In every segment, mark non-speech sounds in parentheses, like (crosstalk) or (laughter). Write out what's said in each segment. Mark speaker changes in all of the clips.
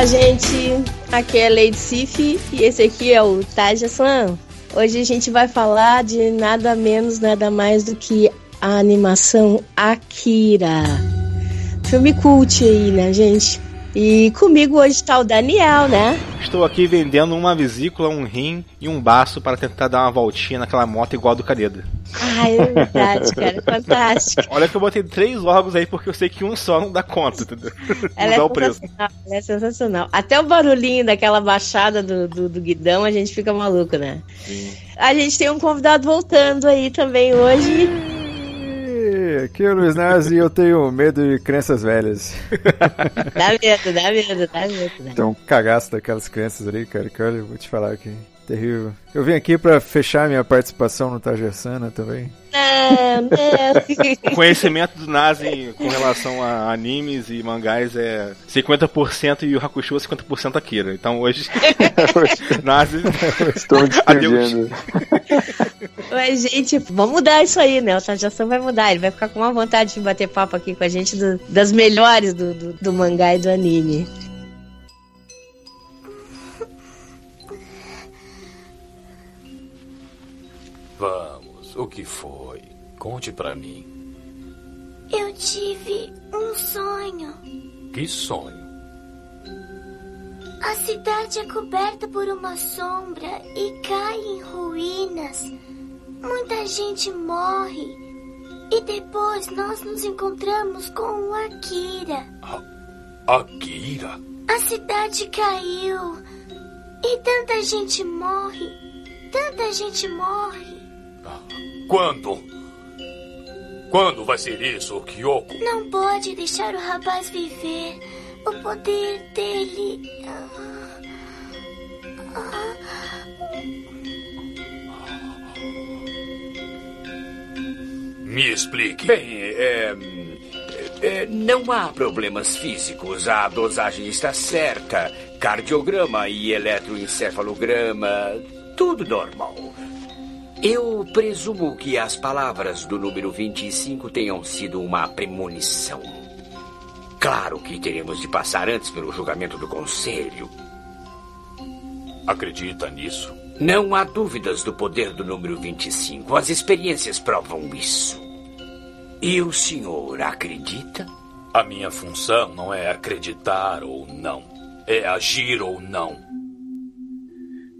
Speaker 1: Olá, gente. Aqui é Lady Sif e esse aqui é o Taja Slam. Hoje a gente vai falar de nada menos, nada mais do que a animação Akira. Filme cult aí, né, gente? E comigo hoje está o Daniel, né?
Speaker 2: Estou aqui vendendo uma vesícula, um rim e um baço para tentar dar uma voltinha naquela moto igual a do Caneda.
Speaker 1: Ah, é verdade, cara. Fantástico.
Speaker 2: Olha que eu botei três órgãos aí porque eu sei que um só não dá conta, entendeu?
Speaker 1: Ela é o preço. Ela é sensacional. Até o barulhinho daquela baixada do, do, do guidão a gente fica maluco, né? Sim. A gente tem um convidado voltando aí também hoje
Speaker 3: aqui é o Luiz Nazi e eu tenho medo de crenças velhas. (laughs)
Speaker 1: Dá medo, dá medo, dá medo. Né?
Speaker 3: Então, um cagaço daquelas crenças ali, cara, que olha, vou te falar aqui. Terrível. Eu vim aqui para fechar minha participação no Tajersana também.
Speaker 1: Não, não.
Speaker 2: o conhecimento do Nazi com relação a animes e mangás é 50% e o Hakusho 50% Akira. Então hoje, (laughs) Nazi,
Speaker 3: estou (laughs) despedindo.
Speaker 1: Mas, gente, vamos mudar isso aí, né? O Tajação vai mudar. Ele vai ficar com uma vontade de bater papo aqui com a gente do, das melhores do, do, do mangá e do anime.
Speaker 4: Vamos, o que foi? Conte para mim.
Speaker 5: Eu tive um sonho.
Speaker 4: Que sonho?
Speaker 5: A cidade é coberta por uma sombra e cai em ruínas. Muita gente morre. E depois nós nos encontramos com o Akira.
Speaker 4: A Akira?
Speaker 5: A cidade caiu. E tanta gente morre. Tanta gente morre.
Speaker 4: Quando? Quando vai ser isso, Kyoko?
Speaker 5: Não pode deixar o rapaz viver. O poder dele. Ah, ah.
Speaker 4: Me explique.
Speaker 6: Bem, é, é, não há problemas físicos. A dosagem está certa. Cardiograma e eletroencefalograma. Tudo normal. Eu presumo que as palavras do número 25 tenham sido uma premonição. Claro que teremos de passar antes pelo julgamento do conselho.
Speaker 4: Acredita nisso?
Speaker 6: Não há dúvidas do poder do número 25. As experiências provam isso. E o senhor acredita?
Speaker 4: A minha função não é acreditar ou não. É agir ou não.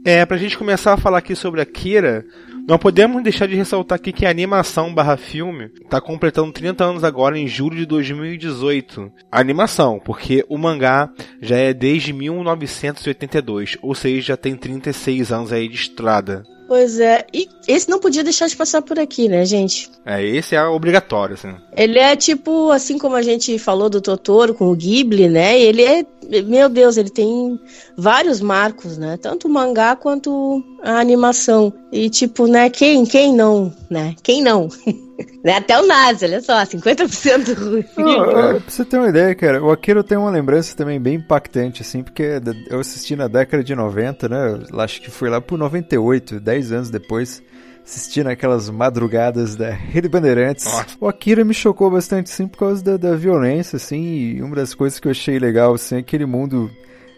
Speaker 2: É, pra gente começar a falar aqui sobre a Kira, não podemos deixar de ressaltar aqui que a animação barra filme está completando 30 anos agora em julho de 2018. A animação, porque o mangá já é desde 1982, ou seja, já tem 36 anos aí de estrada.
Speaker 1: Pois é, e esse não podia deixar de passar por aqui, né, gente?
Speaker 2: É, esse é obrigatório, assim.
Speaker 1: Ele é tipo, assim como a gente falou do Totoro com o Ghibli, né? Ele é, meu Deus, ele tem vários marcos, né? Tanto o mangá quanto a animação. E tipo, né, quem, quem não, né? Quem não? (laughs) Né? Até o Nazi, olha só, 50% ruim.
Speaker 3: Oh, pra você ter uma ideia, cara, o Akira tem uma lembrança também bem impactante, assim, porque eu assisti na década de 90, né? Eu acho que foi lá por 98, 10 anos depois assistindo aquelas madrugadas da Rede Bandeirantes. O Akira me chocou bastante, sim, por causa da, da, violência, assim, e uma das coisas que eu achei legal, assim, é aquele mundo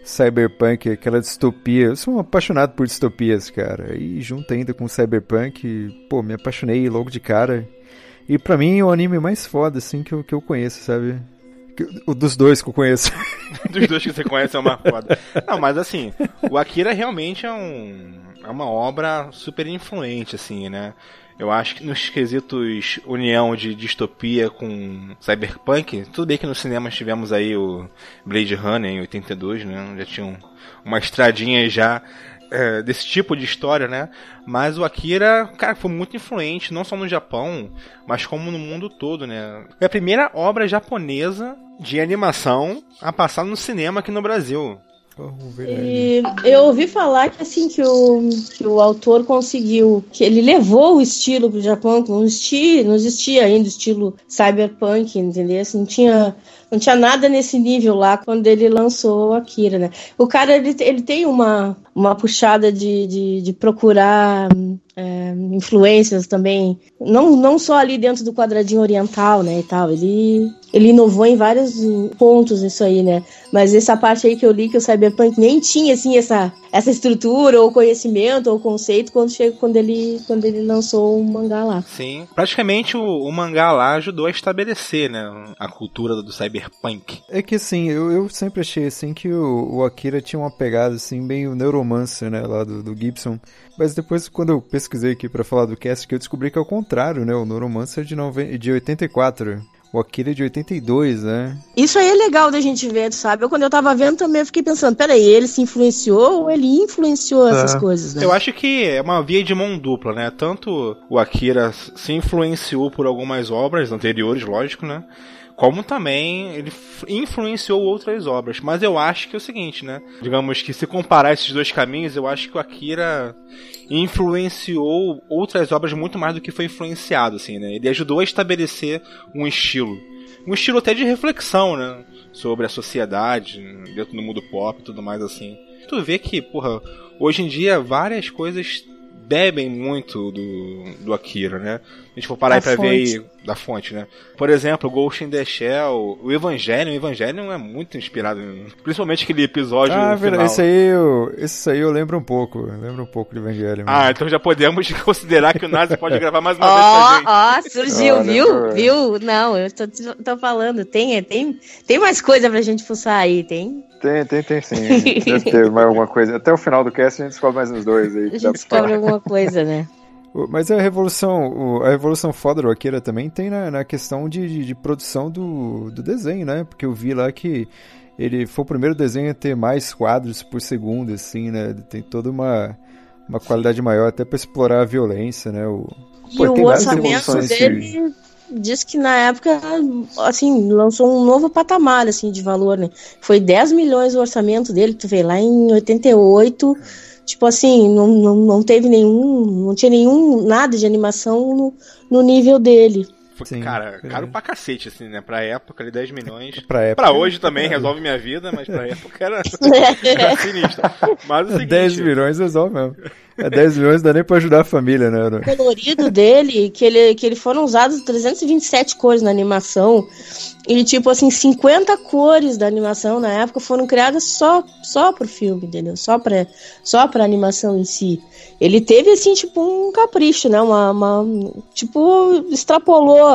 Speaker 3: cyberpunk, aquela distopia. Eu sou um apaixonado por distopias, cara, e junto ainda com cyberpunk, pô, me apaixonei logo de cara. E pra mim é o anime mais foda, assim, que eu, que eu conheço, sabe? O dos dois que eu conheço. (laughs)
Speaker 2: dos dois que você conhece é uma foda. Não, mas assim, o Akira realmente é um. É uma obra super influente, assim, né? Eu acho que nos quesitos união de distopia com cyberpunk, tudo bem que no cinema tivemos aí o Blade Runner em 82, né? Já tinha uma estradinha já é, desse tipo de história, né? Mas o Akira, cara, foi muito influente, não só no Japão, mas como no mundo todo, né? Foi a primeira obra japonesa de animação a passar no cinema aqui no Brasil.
Speaker 1: E eu ouvi falar que assim que o, que o autor conseguiu, que ele levou o estilo pro Japão, que não existia, não existia ainda o estilo cyberpunk, entendeu? Assim, não tinha não tinha nada nesse nível lá quando ele lançou Akira, né? O cara, ele, ele tem uma, uma puxada de, de, de procurar é, influências também, não, não só ali dentro do quadradinho oriental, né, e tal, ele, ele inovou em vários pontos isso aí, né, mas essa parte aí que eu li que o Cyberpunk nem tinha, assim, essa, essa estrutura, ou conhecimento, ou conceito, quando, chega, quando, ele, quando ele lançou o mangá lá.
Speaker 2: Sim, praticamente o, o mangá lá ajudou a estabelecer, né, a cultura do Cyberpunk.
Speaker 3: É que, assim, eu, eu sempre achei, assim, que o, o Akira tinha uma pegada, assim, meio neuromancer, né, lá do, do Gibson, mas depois, quando eu pesquisei aqui para falar do cast, que eu descobri que é o contrário, né? O Neuromancer de, nove... de 84. O Akira é de 82, né?
Speaker 1: Isso aí é legal da gente ver, sabe? Eu, quando eu tava vendo também, eu fiquei pensando, peraí, ele se influenciou ou ele influenciou essas coisas, né?
Speaker 2: Eu acho que é uma via de mão dupla, né? Tanto o Akira se influenciou por algumas obras anteriores, lógico, né? Como também ele influenciou outras obras. Mas eu acho que é o seguinte, né? Digamos que se comparar esses dois caminhos, eu acho que o Akira influenciou outras obras muito mais do que foi influenciado, assim, né? Ele ajudou a estabelecer um estilo. Um estilo até de reflexão, né? Sobre a sociedade, dentro do mundo pop e tudo mais assim. Tu vê que, porra, hoje em dia várias coisas bebem muito do, do Akira, né? A gente for parar da aí pra fonte. ver aí, da fonte, né? Por exemplo, Ghost in the Shell, o Evangelho, o Evangelho é muito inspirado, principalmente aquele episódio
Speaker 3: ah,
Speaker 2: final.
Speaker 3: Esse aí, eu, esse aí eu lembro um pouco, lembro um pouco do Evangelho.
Speaker 2: Ah, então já podemos (laughs) considerar que o Nazi pode gravar mais uma oh, vez gente.
Speaker 1: Ó, oh, surgiu, oh, viu? Viu? Não, eu tô, tô falando, tem, tem, tem mais coisa pra gente fuçar aí, tem?
Speaker 7: Tem, tem, tem sim. (laughs) Deve ter mais alguma coisa. Até o final do cast a gente descobre mais uns dois aí.
Speaker 1: A gente descobre alguma coisa, né?
Speaker 3: Mas a revolução, a revolução foda do Akira também tem na, na questão de, de, de, produção do, do desenho, né? Porque eu vi lá que ele foi o primeiro desenho a ter mais quadros por segundo, assim, né? Tem toda uma, uma qualidade maior até para explorar a violência, né? O,
Speaker 1: e pô, o orçamento dele diz que na época, assim, lançou um novo patamar, assim, de valor, né? Foi 10 milhões o orçamento dele, tu vê, lá em 88, tipo assim, não, não, não teve nenhum, não tinha nenhum, nada de animação no, no nível dele.
Speaker 2: Foi, Sim, cara, é. caro pra cacete, assim, né? Pra época, ali, 10 milhões.
Speaker 3: pra, época,
Speaker 2: pra hoje também resolve minha vida, mas pra época era, (laughs) era sinistro. Mas o seguinte...
Speaker 3: 10 milhões resolve mesmo. É 10 milhões dá nem pra ajudar a família, né?
Speaker 1: O colorido dele, que ele, que ele foram usados 327 cores na animação. E, tipo, assim, 50 cores da animação na época foram criadas só, só pro filme, entendeu? Só pra, só pra animação em si. Ele teve, assim, tipo, um capricho, né? Uma, uma tipo, extrapolou,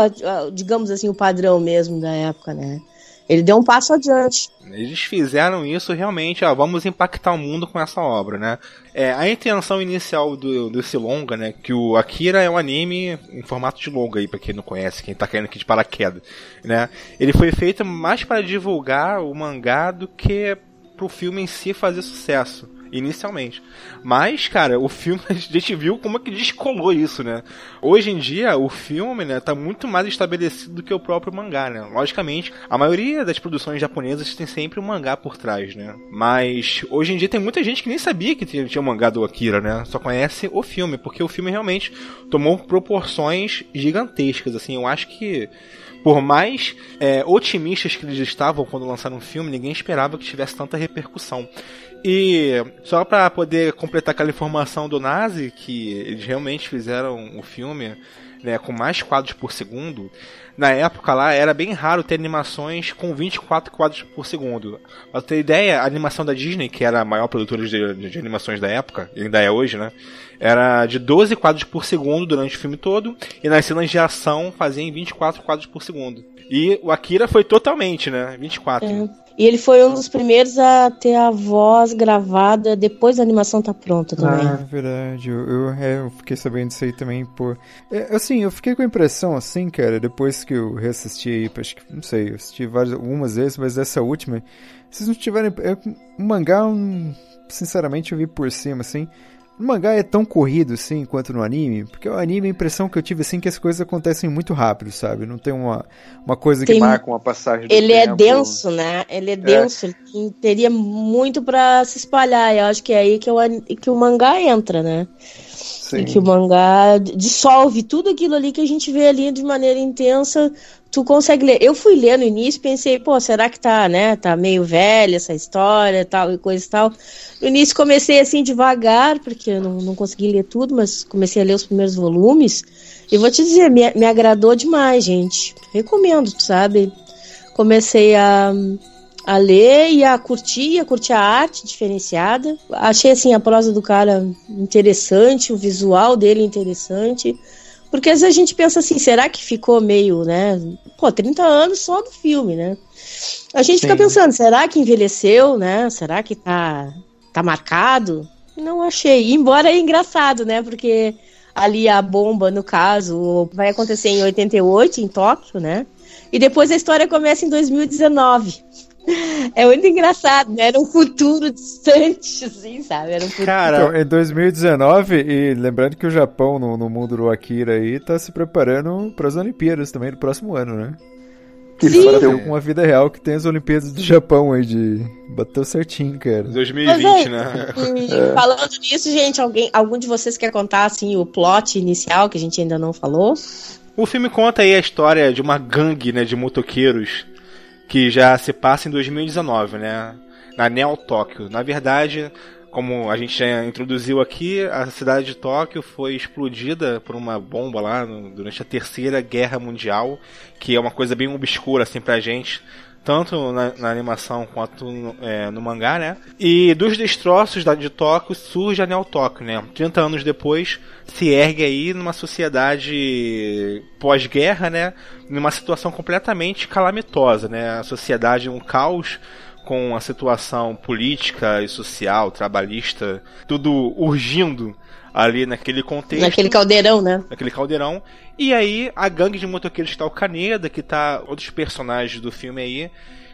Speaker 1: digamos assim, o padrão mesmo da época, né? Ele deu um passo adiante.
Speaker 2: Eles fizeram isso realmente, ó, vamos impactar o mundo com essa obra, né? É, a intenção inicial do, desse longa, né? Que o Akira é um anime em formato de longa aí, pra quem não conhece, quem tá caindo aqui de paraquedas, né? Ele foi feito mais para divulgar o mangá do que pro filme em si fazer sucesso inicialmente. Mas, cara, o filme (laughs) a gente viu como é que descolou isso, né? Hoje em dia, o filme, né, tá muito mais estabelecido do que o próprio mangá, né? Logicamente, a maioria das produções japonesas tem sempre um mangá por trás, né? Mas hoje em dia tem muita gente que nem sabia que tinha, tinha um mangá do Akira, né? Só conhece o filme, porque o filme realmente tomou proporções gigantescas, assim. Eu acho que por mais é, otimistas que eles estavam quando lançaram o filme, ninguém esperava que tivesse tanta repercussão. E só para poder completar aquela informação do Nazi, que eles realmente fizeram o filme né, com mais quadros por segundo, na época lá era bem raro ter animações com 24 quadros por segundo. Pra ter ideia, a animação da Disney, que era a maior produtora de, de animações da época, e ainda é hoje, né? Era de 12 quadros por segundo durante o filme todo, e nas cenas de ação fazia em 24 quadros por segundo. E o Akira foi totalmente, né? 24. É.
Speaker 1: E ele foi um dos primeiros a ter a voz gravada depois da animação tá pronta também.
Speaker 3: Ah, verdade. Eu, eu, é, eu fiquei sabendo disso aí também, pô. É, assim, eu fiquei com a impressão, assim, cara, depois que eu reassisti aí, acho que, não sei, eu assisti várias, algumas vezes, mas essa última, vocês não tiverem. É, um mangá, um, sinceramente, eu vi por cima, assim. No mangá é tão corrido assim quanto no anime, porque o anime a impressão que eu tive assim é que as coisas acontecem muito rápido, sabe? Não tem uma, uma coisa
Speaker 1: tem,
Speaker 3: que
Speaker 7: marca uma passagem do
Speaker 1: Ele
Speaker 7: é
Speaker 1: tempo. é denso, né? Ele é, é. denso, é. ele teria muito para se espalhar. Eu acho que é aí que o, que o mangá entra, né? Sim. E que o mangá dissolve tudo aquilo ali que a gente vê ali de maneira intensa. Tu consegue ler. Eu fui ler no início pensei, pô, será que tá, né? Tá meio velha essa história tal e coisa e tal. No início comecei assim devagar, porque eu não, não consegui ler tudo, mas comecei a ler os primeiros volumes. E vou te dizer, me, me agradou demais, gente. Recomendo, sabe? Comecei a a ler e a curtir, a curtir a arte diferenciada. Achei assim a prosa do cara interessante, o visual dele interessante. Porque às vezes a gente pensa assim, será que ficou meio, né? Pô, 30 anos só do filme, né? A gente Sim. fica pensando, será que envelheceu, né? Será que tá, tá marcado? Não achei. Embora é engraçado, né? Porque ali a bomba, no caso, vai acontecer em 88, em Tóquio, né? E depois a história começa em 2019. É muito engraçado, né? Era um futuro distante, assim, sabe? Era um futuro...
Speaker 3: Cara, então, em 2019, e lembrando que o Japão, no, no mundo do Akira aí, tá se preparando para as Olimpíadas também do próximo ano, né? Que Sim. Ter uma vida real que tem as Olimpíadas do Japão aí de. Bateu certinho, cara.
Speaker 2: 2020, é, né?
Speaker 1: É. Falando nisso, gente, alguém, algum de vocês quer contar assim o plot inicial que a gente ainda não falou?
Speaker 2: O filme conta aí a história de uma gangue, né, de motoqueiros que já se passa em 2019, né? Na Neo Tóquio. Na verdade, como a gente já introduziu aqui, a cidade de Tóquio foi explodida por uma bomba lá durante a Terceira Guerra Mundial, que é uma coisa bem obscura assim pra gente tanto na, na animação quanto no, é, no, mangá, né? E dos destroços da, de Tóquio surge a Neo Tóquio, né? 30 anos depois se ergue aí numa sociedade pós-guerra, né? Numa situação completamente calamitosa, né? A sociedade um caos com a situação política e social, trabalhista, tudo urgindo ali naquele contexto.
Speaker 1: Naquele caldeirão, né?
Speaker 2: Naquele caldeirão. E aí, a gangue de motoqueiros que tá o Caneda, que tá outros personagens do filme aí,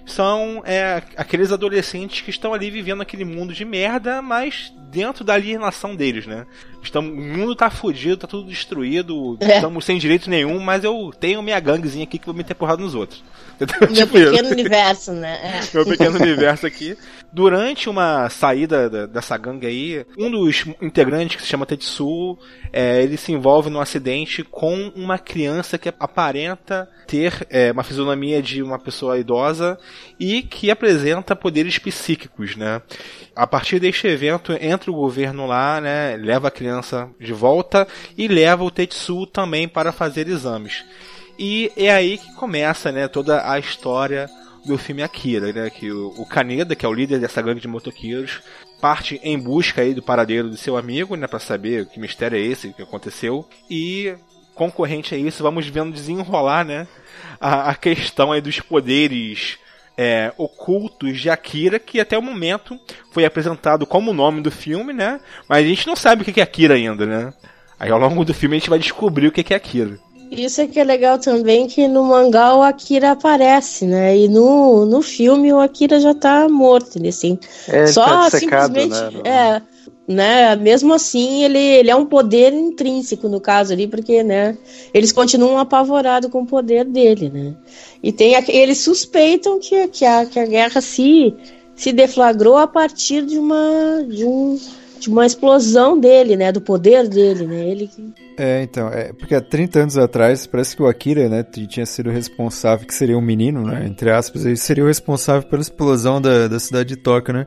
Speaker 2: são é, aqueles adolescentes que estão ali vivendo aquele mundo de merda, mas dentro da alienação deles, né? Estamos, o mundo tá fudido, tá tudo destruído, é. estamos sem direito nenhum, mas eu tenho minha ganguezinha aqui que vou meter porrada nos outros. (laughs)
Speaker 1: Meu tipo pequeno universo, né?
Speaker 2: É. (laughs) Meu pequeno universo aqui. Durante uma saída da, dessa gangue aí, um dos integrantes, que se chama Tetsu, é, ele se envolve num acidente com uma criança que aparenta ter é, uma fisionomia de uma pessoa idosa e que apresenta poderes psíquicos, né? A partir deste evento, entra o governo lá, né? Leva a criança de volta e leva o Tetsu também para fazer exames. E é aí que começa, né, toda a história do filme Akira, né, que o, o Kaneda, que é o líder dessa gangue de motoqueiros, parte em busca aí do paradeiro do seu amigo, né, para saber que mistério é esse que aconteceu e concorrente a isso, vamos vendo desenrolar, né, a, a questão aí dos poderes é, ocultos de Akira, que até o momento foi apresentado como o nome do filme, né? Mas a gente não sabe o que é Akira ainda, né? Aí ao longo do filme a gente vai descobrir o que é Akira.
Speaker 1: Isso é que é legal também, que no mangá o Akira aparece, né? E no, no filme o Akira já tá morto, ele assim.
Speaker 7: É, Só tá simplesmente. Né?
Speaker 1: É, né? Mesmo assim, ele, ele é um poder intrínseco no caso ali, porque, né? Eles continuam apavorados com o poder dele, né? E tem eles suspeitam que, que, a, que a guerra se, se deflagrou a partir de uma. De um, de uma explosão dele, né? Do poder dele, né? Ele
Speaker 3: É, então, é, porque há 30 anos atrás, parece que o Akira, né, tinha sido responsável, que seria um menino, né, entre aspas, ele seria o responsável pela explosão da, da cidade de Tóquio, né?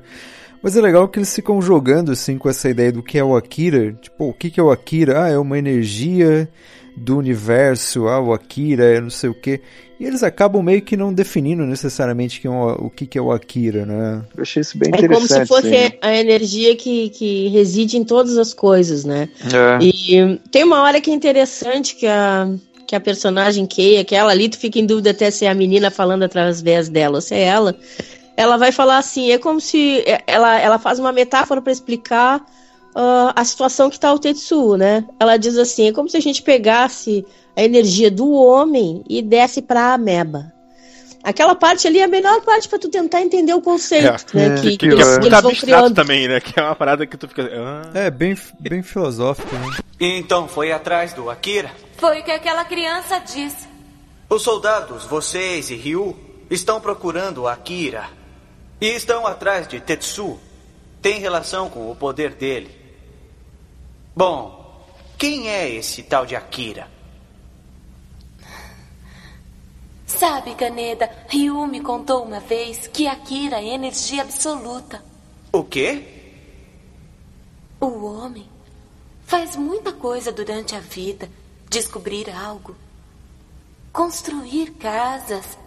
Speaker 3: Mas é legal que eles ficam jogando, assim, com essa ideia do que é o Akira. Tipo, o que, que é o Akira? Ah, é uma energia do universo, ah, o Akira é não sei o que. E eles acabam meio que não definindo necessariamente que é o, o que, que é o Akira, né?
Speaker 7: Eu achei isso bem interessante. É como se
Speaker 1: fosse sim. a energia que, que reside em todas as coisas, né? É. E tem uma hora que é interessante que a, que a personagem Keia, aquela ali, tu fica em dúvida até se é a menina falando através dela ou se é ela. Ela vai falar assim, é como se é, ela, ela faz uma metáfora para explicar uh, a situação que está o Tetsuo, né? Ela diz assim, é como se a gente pegasse a energia do homem e desce para a ameba. Aquela parte ali é a melhor parte para tu tentar entender o conceito, é, né? É, que, que, que, eles,
Speaker 2: que eles vão criando. também, né? Que é uma parada que tu fica.
Speaker 3: Ah. É bem, bem filosófico. Né?
Speaker 8: Então foi atrás do Akira.
Speaker 5: Foi o que aquela criança disse.
Speaker 8: Os soldados, vocês e Ryu, estão procurando Akira e estão atrás de Tetsu. Tem relação com o poder dele. Bom, Quem é esse tal de Akira?
Speaker 9: Sabe, Kaneda, Ryu me contou uma vez que Akira é energia absoluta.
Speaker 8: O quê?
Speaker 9: O homem faz muita coisa durante a vida. Descobrir algo. Construir casas,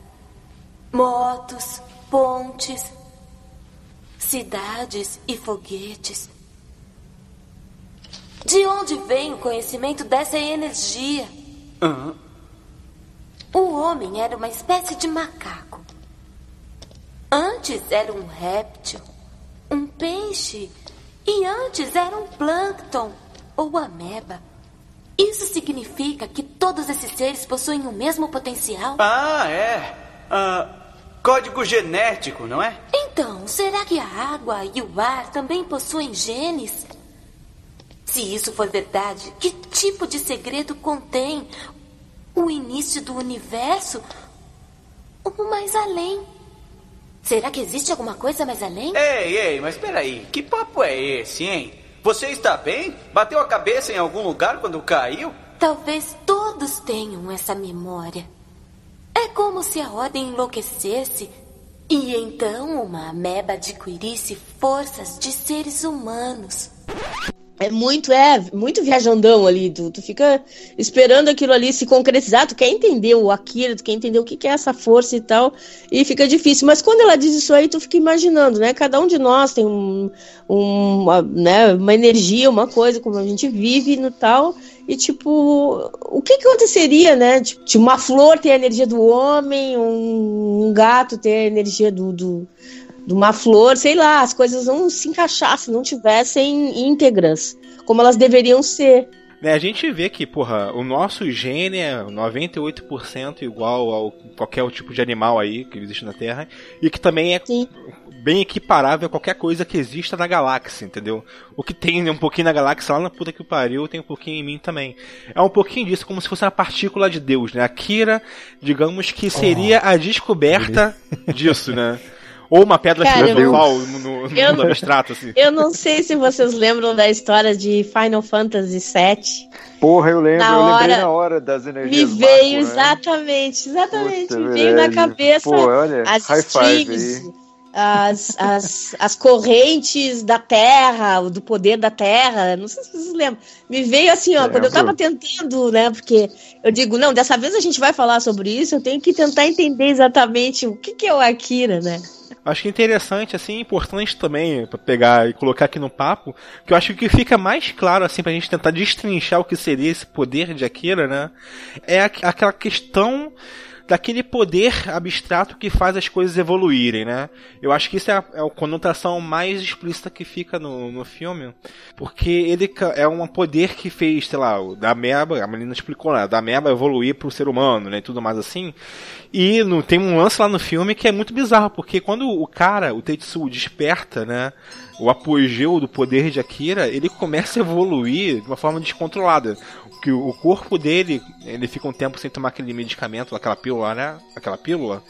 Speaker 9: motos, pontes, cidades e foguetes. De onde vem o conhecimento dessa energia? O homem era uma espécie de macaco. Antes era um réptil, um peixe, e antes era um plâncton ou ameba. Isso significa que todos esses seres possuem o mesmo potencial?
Speaker 8: Ah, é. Ah, código genético, não é?
Speaker 9: Então, será que a água e o ar também possuem genes? Se isso for verdade, que tipo de segredo contém o início do universo ou mais além? Será que existe alguma coisa mais além?
Speaker 8: Ei, ei, mas peraí, que papo é esse, hein? Você está bem? Bateu a cabeça em algum lugar quando caiu?
Speaker 9: Talvez todos tenham essa memória. É como se a ordem enlouquecesse e então uma ameba adquirisse forças de seres humanos.
Speaker 1: É muito, é, muito viajandão ali. Tu, tu fica esperando aquilo ali se concretizar. Tu quer entender o Akira, tu quer entender o que, que é essa força e tal. E fica difícil. Mas quando ela diz isso aí, tu fica imaginando, né? Cada um de nós tem um, um, uma, né, uma energia, uma coisa, como a gente vive no tal. E, tipo, o que, que aconteceria, né? Tipo, uma flor ter a energia do homem, um, um gato ter a energia do, do de uma flor, sei lá, as coisas não se encaixassem, não tivessem íntegras, como elas deveriam ser.
Speaker 2: Né, a gente vê que, porra, o nosso gene é 98% igual ao qualquer tipo de animal aí que existe na Terra, e que também é
Speaker 1: Sim.
Speaker 2: Bem equiparável a qualquer coisa que exista na galáxia, entendeu? O que tem um pouquinho na galáxia lá na puta que pariu, tem um pouquinho em mim também. É um pouquinho disso, como se fosse uma partícula de Deus, né? A Kira, digamos que seria a descoberta disso, né? Ou uma pedra
Speaker 1: Cara,
Speaker 2: filosofal no, no, no
Speaker 1: eu-
Speaker 2: mundo abstrato, assim.
Speaker 1: Eu não sei se vocês lembram da história de Final Fantasy VII.
Speaker 7: Porra, eu lembro,
Speaker 1: Na
Speaker 7: eu lembrei
Speaker 1: hora-
Speaker 7: na hora das
Speaker 1: Me
Speaker 7: energias
Speaker 1: veio
Speaker 7: Baku, né?
Speaker 1: exatamente, exatamente.
Speaker 7: Puta,
Speaker 1: me veio na cabeça
Speaker 7: Pô, olha,
Speaker 1: as
Speaker 7: high five
Speaker 1: streams,
Speaker 7: aí.
Speaker 1: As, as, as correntes da terra, do poder da terra. Não sei se vocês lembram. Me veio assim, ó, quando eu tava tentando, né? Porque eu digo, não, dessa vez a gente vai falar sobre isso, eu tenho que tentar entender exatamente o que, que é o Akira, né?
Speaker 2: Acho que é interessante, assim, importante também, pra pegar e colocar aqui no papo, que eu acho que fica mais claro, assim, pra gente tentar destrinchar o que seria esse poder de Akira, né? É aqu- aquela questão daquele poder abstrato que faz as coisas evoluírem, né? Eu acho que isso é a, é a conotação mais explícita que fica no, no filme, porque ele é um poder que fez, sei lá, o da ameba, a menina explicou, né? Da ameba evoluir pro ser humano, né? E tudo mais assim. E no, tem um lance lá no filme que é muito bizarro, porque quando o cara, o Tetsuo, desperta, né? O apogeu do poder de Akira, ele começa a evoluir de uma forma descontrolada. Que o corpo dele, ele fica um tempo sem tomar aquele medicamento, aquela pílula, né? Aquela pílula.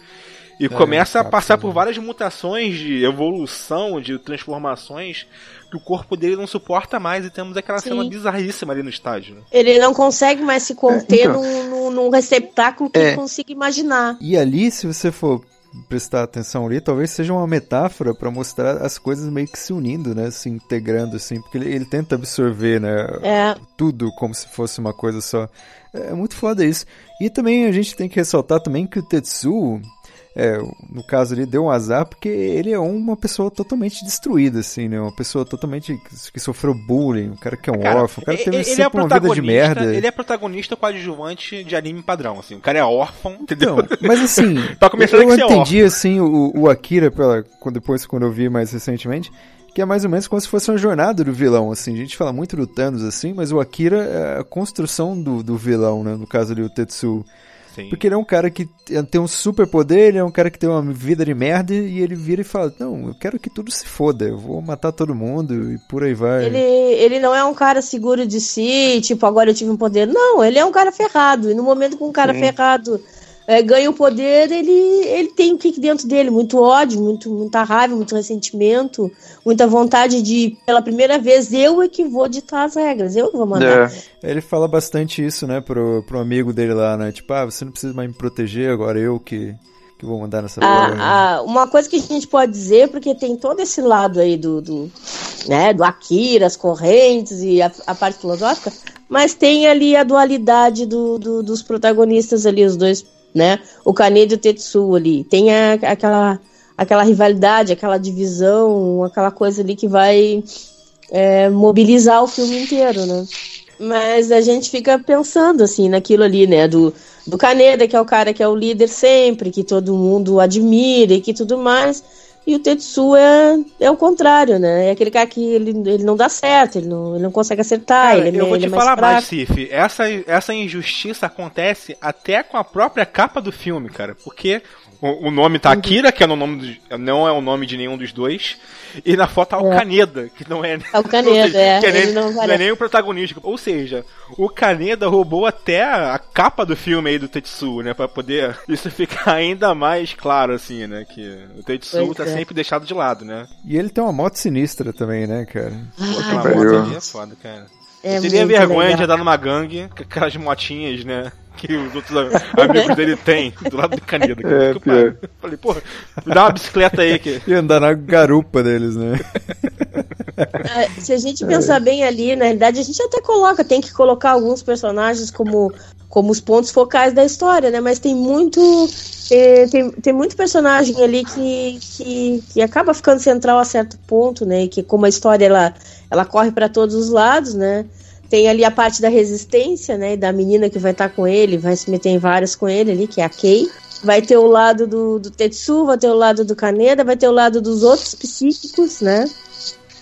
Speaker 2: E começa a passar por várias mutações de evolução, de transformações, que o corpo dele não suporta mais. E temos aquela
Speaker 1: Sim.
Speaker 2: cena bizarríssima ali no estádio. né?
Speaker 1: Ele não consegue mais se conter
Speaker 3: então.
Speaker 1: num, num- num receptáculo que
Speaker 3: É.
Speaker 1: ele consiga imaginar.
Speaker 3: E ali, se você for prestar atenção ali, talvez seja uma metáfora pra mostrar as coisas meio que se unindo, né? Se integrando, assim, porque ele, ele tenta absorver, né?
Speaker 1: É.
Speaker 3: Tudo como se fosse uma coisa só. É muito foda isso. E também a gente tem que ressaltar também que o Tetsuo, é, no caso ali, deu um azar porque ele é uma pessoa totalmente destruída, assim, né? Uma pessoa totalmente que, que sofreu bullying, um cara que é um
Speaker 2: Cara,
Speaker 3: órfão, o cara teve
Speaker 2: ele
Speaker 3: sempre
Speaker 2: é
Speaker 3: uma vida de merda.
Speaker 2: Ele é protagonista coadjuvante de anime padrão, assim. O cara é órfão, entendeu?
Speaker 3: Então, mas assim, (laughs)
Speaker 2: Pra começar,
Speaker 3: eu
Speaker 2: ser
Speaker 3: entendi assim o, o Akira pela, depois quando eu vi mais recentemente, que é mais ou menos como se fosse uma jornada do vilão, assim. A gente fala muito do Thanos assim, mas o Akira é a construção do, do vilão, né, no caso ali o Tetsuo.
Speaker 2: Sim.
Speaker 3: Porque ele é um cara que tem um super poder, ele é um cara que tem uma vida de merda e ele vira e fala: "Não, eu quero que tudo se foda, eu vou matar todo mundo" e por aí vai.
Speaker 1: Ele, ele não é um cara seguro de si, tipo, agora eu tive um poder. Não, ele é um cara ferrado. E no momento que um cara
Speaker 3: Sim.
Speaker 1: ferrado é, ganha o poder, ele, ele tem o que dentro dele? Muito ódio, muito, muita raiva, muito ressentimento, muita vontade de, pela primeira vez, eu é que vou ditar as regras, eu que vou mandar.
Speaker 3: É. Ele fala bastante isso, né, pro, pro amigo dele lá, né? Tipo, ah, você não precisa mais me proteger, agora eu que que vou mandar nessa
Speaker 1: a, a, Uma coisa que a gente pode dizer, porque tem todo esse lado aí do, do, né, do Akira, as correntes e a, a parte filosófica, mas tem ali a dualidade do, do, dos protagonistas ali, os dois, né? O Kaneda e o Tetsu ali. Tem a, aquela, aquela rivalidade, aquela divisão, aquela coisa ali que vai é, mobilizar o filme inteiro, né? Mas a gente fica pensando, assim, naquilo ali, né? Do, do Kaneda, que é o cara que é o líder sempre, que todo mundo admira e que tudo mais. E o Tetsu é, é o contrário, né? É aquele cara que ele, ele não dá certo, ele não, ele não consegue acertar. Cara, ele,
Speaker 2: eu
Speaker 1: é,
Speaker 2: vou te
Speaker 1: é
Speaker 2: falar
Speaker 1: mais,
Speaker 2: mais Cif. Essa, essa injustiça acontece até com a própria capa do filme, cara. Porque o, o nome tá Akira, que é no nome do, não é o nome de nenhum dos dois. E na foto tá o é. Caneda, que não é.
Speaker 1: É o Caneda, (laughs) é.
Speaker 2: Que é nem, não, não, é nem o protagonista. Ou seja, o Caneda roubou até a capa do filme aí do Tetsu, né? Pra poder (laughs) isso ficar ainda mais claro, assim, né? Que o Tetsu pois tá é. sempre deixado de lado, né?
Speaker 3: E ele tem uma moto sinistra também, né, cara?
Speaker 2: Pô, aquela moto ali é foda, cara. É eu teria vergonha legal. de andar numa gangue com aquelas motinhas, né? Que os outros amigos dele têm do lado do Caneda. É, pior. Falei, porra, me dá uma bicicleta aí. Que...
Speaker 3: E andar na garupa deles, né? (laughs)
Speaker 1: É, se a gente pensar é. bem ali, na realidade, a gente até coloca, tem que colocar alguns personagens como, como os pontos focais da história, né? Mas tem muito. É, tem, tem muito personagem ali que, que, que acaba ficando central a certo ponto, né? E que como a história ela, ela corre para todos os lados, né? Tem ali a parte da resistência, né? Da menina que vai estar tá com ele, vai se meter em várias com ele ali, que é a Kei. Vai ter o lado do, do Tetsu, vai ter o lado do Kaneda, vai ter o lado dos outros psíquicos, né?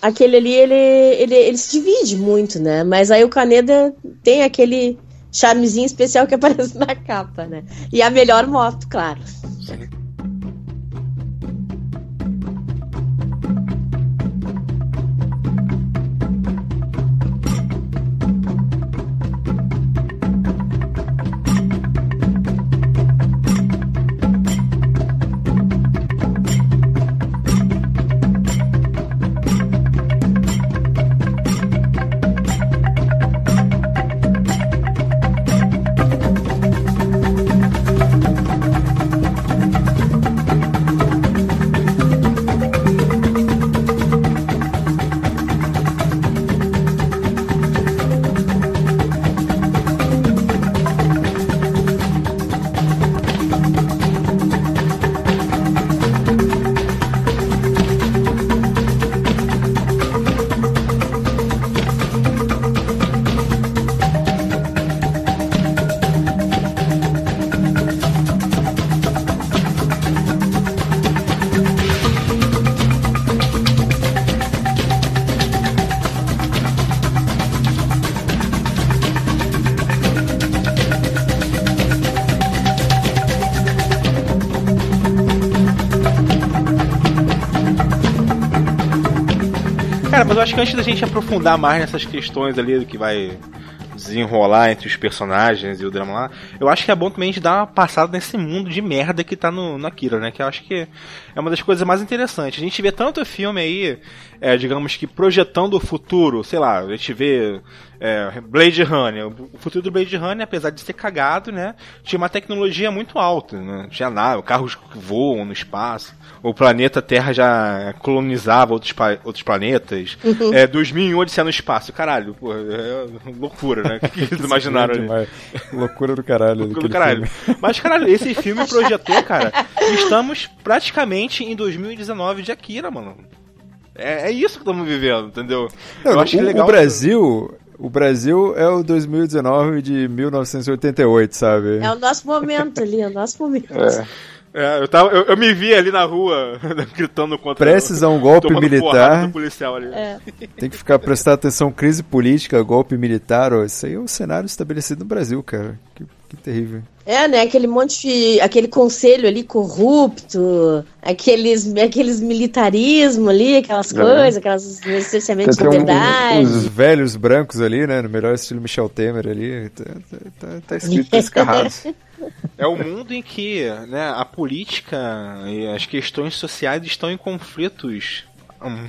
Speaker 1: Aquele ali, ele, ele, ele se divide muito, né? Mas aí o Kaneda tem aquele charmezinho especial que aparece (laughs) na capa, né? E a melhor moto, claro. Sim.
Speaker 2: Que antes da gente aprofundar mais nessas questões ali do que vai desenrolar entre os personagens e o drama lá, eu acho que é bom também a gente dar uma passada nesse mundo de merda que tá no, no Akira, né? Que eu acho que é uma das coisas mais interessantes. A gente vê tanto filme aí, é, digamos que projetando o futuro, sei lá, a gente vê é, Blade Runner. O futuro do Blade Runner, apesar de ser cagado, né? Tinha uma tecnologia muito alta, né? Tinha nave, carros que voam no espaço. O planeta Terra já colonizava outros, outros planetas. Uhum. É, 2001 Odisseia no espaço. Caralho, pô, é loucura, né? O que eles (laughs) imaginaram ali?
Speaker 3: Loucura do caralho.
Speaker 2: Loucura do caralho. Filme. (laughs) Mas, caralho, esse filme projetou, (laughs) cara, estamos praticamente em 2019 de Akira, mano. É, é isso que estamos vivendo, entendeu?
Speaker 3: Não, Eu acho o, legal. O Brasil, o Brasil é o 2019 de 1988, sabe?
Speaker 1: É o nosso momento ali, é o nosso momento.
Speaker 2: É. É, eu, tava, eu, eu, me vi ali na rua (laughs) gritando contra
Speaker 3: Prestes a um golpe militar. É. Tem que ficar prestar atenção crise política, golpe militar, ó, isso aí é o cenário estabelecido no Brasil, cara. Que, que terrível.
Speaker 1: É, né? Aquele monte de. aquele conselho ali corrupto, aqueles, aqueles militarismo ali, aquelas é. coisas, aquelas licenciamentos de liberdade.
Speaker 3: Um, os velhos brancos ali, né? No melhor estilo Michel Temer ali. Tá, tá, tá, tá escrito escarrado.
Speaker 2: é o mundo em que né, a política e as questões sociais estão em conflitos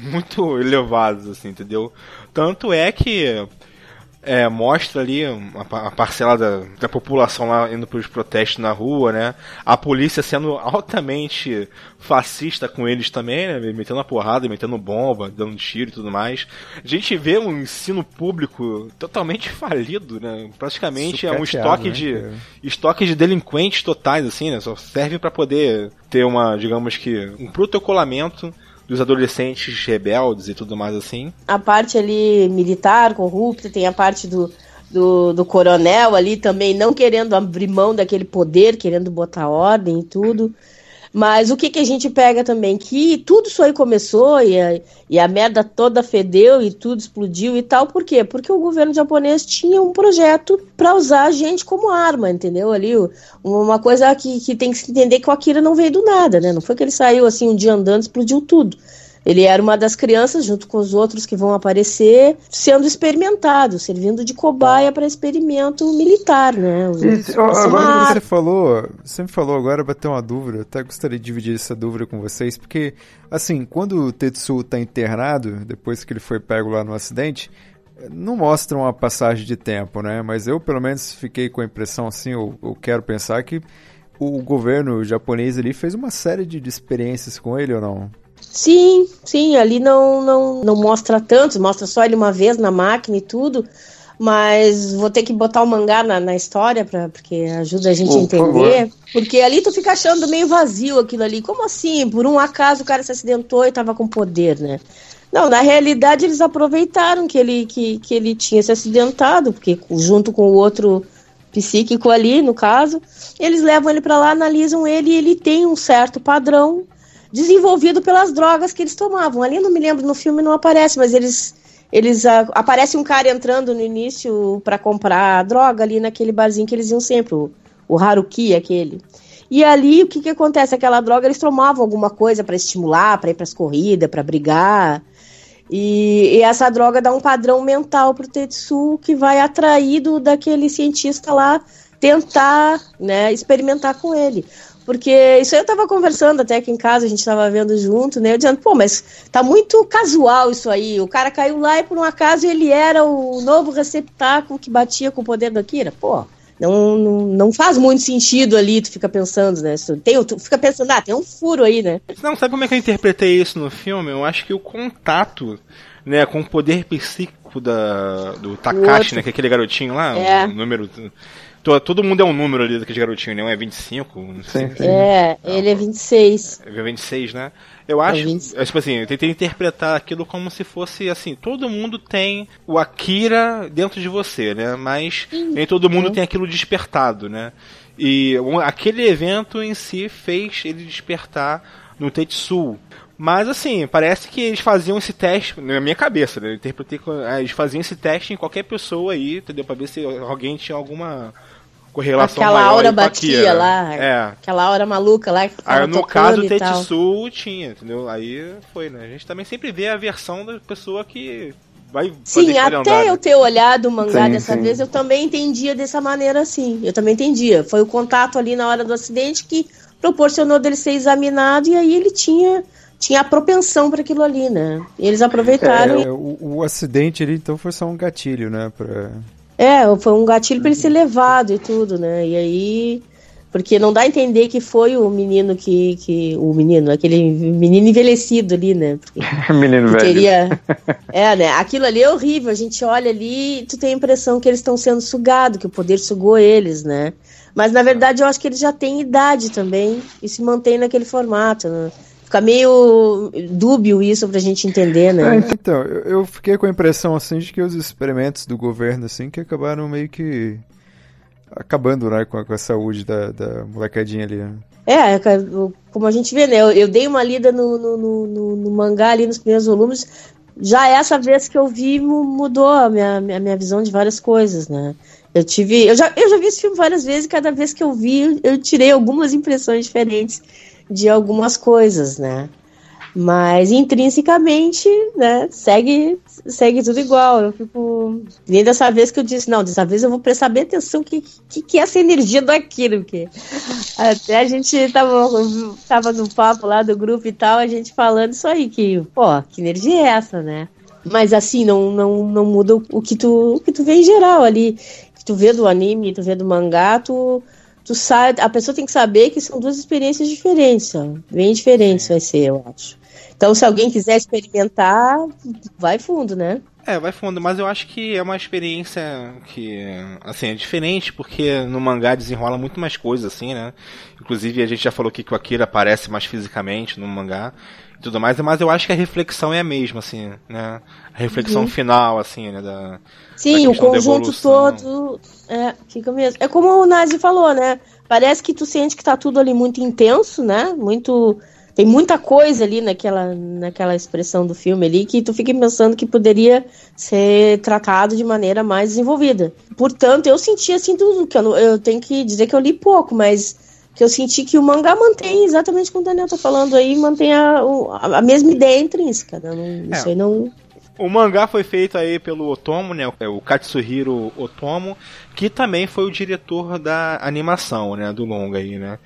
Speaker 2: muito elevados, assim, entendeu? Tanto é que é, mostra ali a, parcela da, da, população lá indo para os protestos na rua, né? A polícia sendo altamente fascista com eles também, né? Metendo a porrada, metendo bomba, dando tiro e tudo mais. A gente vê um ensino público totalmente falido, né? Praticamente é um estoque né, de estoque de delinquentes totais, assim, né? Só serve para poder ter uma, digamos que, um protocolamento dos adolescentes rebeldes e tudo mais assim.
Speaker 1: A parte ali militar, corrupta, tem a parte do, do, do, coronel ali também não querendo abrir mão daquele poder, querendo botar ordem e tudo. Mas o que, que a gente pega também? Que tudo isso aí começou e a, e a merda toda fedeu e tudo explodiu e tal. Por quê? Porque o governo japonês tinha um projeto para usar a gente como arma, entendeu? Ali, uma coisa que, que tem que se entender que o Akira não veio do nada, né? Não foi que ele saiu assim um dia andando e explodiu tudo. Ele era uma das crianças, junto com os outros que vão aparecer, sendo experimentado, servindo de cobaia para experimento militar, né?
Speaker 3: Isso, agora que você falou, você me falou agora, bateu uma dúvida, até gostaria de dividir essa dúvida com vocês, porque, assim, quando o Tetsu está internado, depois que ele foi pego lá no acidente, não mostra uma passagem de tempo, né? Mas eu, pelo menos, fiquei com a impressão, assim, eu, eu quero pensar que o governo japonês ali fez uma série de, de experiências com ele ou não?
Speaker 1: Sim, sim, ali não, não, não mostra tanto, mostra só ele uma vez na máquina e tudo, mas vou ter que botar o mangá na, na história, pra, porque ajuda a gente oh, a entender. Por porque ali tu fica achando meio vazio aquilo ali. Como assim? Por um acaso o cara se acidentou e tava com poder, né? Não, na realidade eles aproveitaram que ele, que, que ele tinha se acidentado, porque junto com o outro psíquico ali, no caso, eles levam ele para lá, analisam ele e ele tem um certo padrão desenvolvido pelas drogas que eles tomavam. Ali não me lembro, no filme não aparece, mas eles eles uh, aparece um cara entrando no início para comprar droga ali naquele barzinho que eles iam sempre, o, o Haruki aquele. E ali o que que acontece? Aquela droga eles tomavam alguma coisa para estimular, para ir para as corridas, para brigar. E, e, essa droga dá um padrão mental pro Tetsu que vai atraído daquele cientista lá tentar, né, experimentar com ele. Porque isso aí eu tava conversando até aqui em casa, a gente tava vendo junto, né? Eu dizendo, pô, mas tá muito casual isso aí. O cara caiu lá e por um acaso ele era o novo receptáculo que batia com o poder do Akira. Pô, não, não, não faz muito sentido ali, tu fica pensando, né? Tem, tu fica pensando, ah, tem um furo aí, né?
Speaker 2: Não, sabe como é que eu interpretei isso no filme? Eu acho que o contato, né, com o poder psíquico da, do Takashi, né, que é aquele garotinho lá, é. o número todo mundo é um número ali daquele garotinho, né? Um é 25? Não
Speaker 1: sei. Sim, É, ele é 26.
Speaker 2: É 26, né? Eu acho, é, tipo assim, eu tentei interpretar aquilo como se fosse assim, todo mundo tem o Akira dentro de você, né? Mas Sim. nem todo mundo tem aquilo despertado, né? E aquele evento em si fez ele despertar no Tetsu. Mas assim, parece que eles faziam esse teste, na minha cabeça, né? Eu interpretei ah, eles faziam esse teste em qualquer pessoa aí, entendeu? Pra ver se alguém tinha alguma correlação
Speaker 1: Aquela aura batia lá. É. Aquela aura maluca lá. Que
Speaker 2: aí, no caso do Tetsu tinha, entendeu? Aí foi, né? A gente também sempre vê a versão da pessoa que vai
Speaker 1: Sim, até andar, eu né? ter olhado o mangá sim, dessa sim. vez, eu também entendia dessa maneira assim. Eu também entendia. Foi o contato ali na hora do acidente que proporcionou dele ser examinado e aí ele tinha tinha a propensão para aquilo ali, né? E eles aproveitaram.
Speaker 3: É, e... o, o, acidente ali então foi só um gatilho, né? Pra...
Speaker 1: É, foi um gatilho para ele ser levado e tudo, né? E aí. Porque não dá a entender que foi o menino que. que o menino, aquele menino envelhecido ali, né? Porque, (laughs)
Speaker 7: menino velho. Queria, (laughs)
Speaker 1: é, né? Aquilo ali é horrível. A gente olha ali e tu tem a impressão que eles estão sendo sugados, que o poder sugou eles, né? Mas na verdade eu acho que eles já têm idade também e se mantém naquele formato, né? Fica meio dúbio isso pra gente entender, né?
Speaker 3: É, então, eu fiquei com a impressão, assim, de que os experimentos do governo, assim, que acabaram meio que acabando, né, com a, com a saúde da, da molecadinha ali, né?
Speaker 1: É, é como a gente vê, né? Eu, eu dei uma lida no, no, no, no, mangá ali nos primeiros volumes. Já essa vez que eu vi, mudou a minha, a minha visão de várias coisas, né? Eu tive. Eu já, eu já vi esse filme várias vezes e cada vez que eu vi, eu tirei algumas impressões diferentes de algumas coisas, né? Mas intrinsecamente, né, segue, segue tudo igual. Eu fico. Nem dessa vez que eu disse, não, dessa vez eu vou prestar bem atenção que, que, que é essa energia Akira, porque até a gente tava, tava no papo lá do grupo e tal, a gente falando isso aí, que, pô, que energia é essa, né? Mas assim, não, não, não muda o que tu, o que tu vê em geral ali. Que tu vê do anime, tu vê do mangá, tu tu sabe, a pessoa tem que saber que são duas experiências diferentes, bem diferentes vai ser, eu acho. Então, se alguém quiser experimentar, vai fundo, né?
Speaker 2: É, vai fundo, mas eu acho que é uma experiência que, assim, é diferente, porque no mangá desenrola muito mais coisas, assim, né? Inclusive, a gente já falou aqui que o Akira aparece mais fisicamente no mangá e tudo mais, mas eu acho que a reflexão é a mesma, assim, né? A reflexão uhum. final, assim, né? Da,
Speaker 1: Sim, da o conjunto todo é, fica mesmo. É como o Nazi falou, né? Parece que tu sente que tá tudo ali muito intenso, né? Muito tem muita coisa ali naquela, naquela expressão do filme ali que tu fica pensando que poderia ser tratado de maneira mais desenvolvida. Portanto, eu senti assim tudo, que eu, eu tenho que dizer que eu li pouco, mas que eu senti que o mangá mantém exatamente como o Daniel tá falando aí, mantém a, a mesma ideia intrínseca. Né? Não, é. Isso aí não.
Speaker 2: O mangá foi feito aí pelo Otomo, né? O Katsuhiro Otomo, que também foi o diretor da animação, né? Do longa aí, né?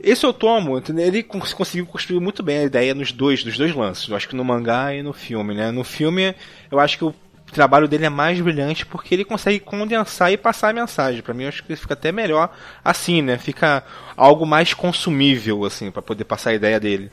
Speaker 2: Esse Otomo, ele conseguiu construir muito bem a ideia nos dois, dos dois lances. Eu acho que no mangá e no filme, né? No filme, eu acho que o trabalho dele é mais brilhante porque ele consegue condensar e passar a mensagem. Para mim, eu acho que fica até melhor assim, né? Fica algo mais consumível, assim, para poder passar a ideia dele.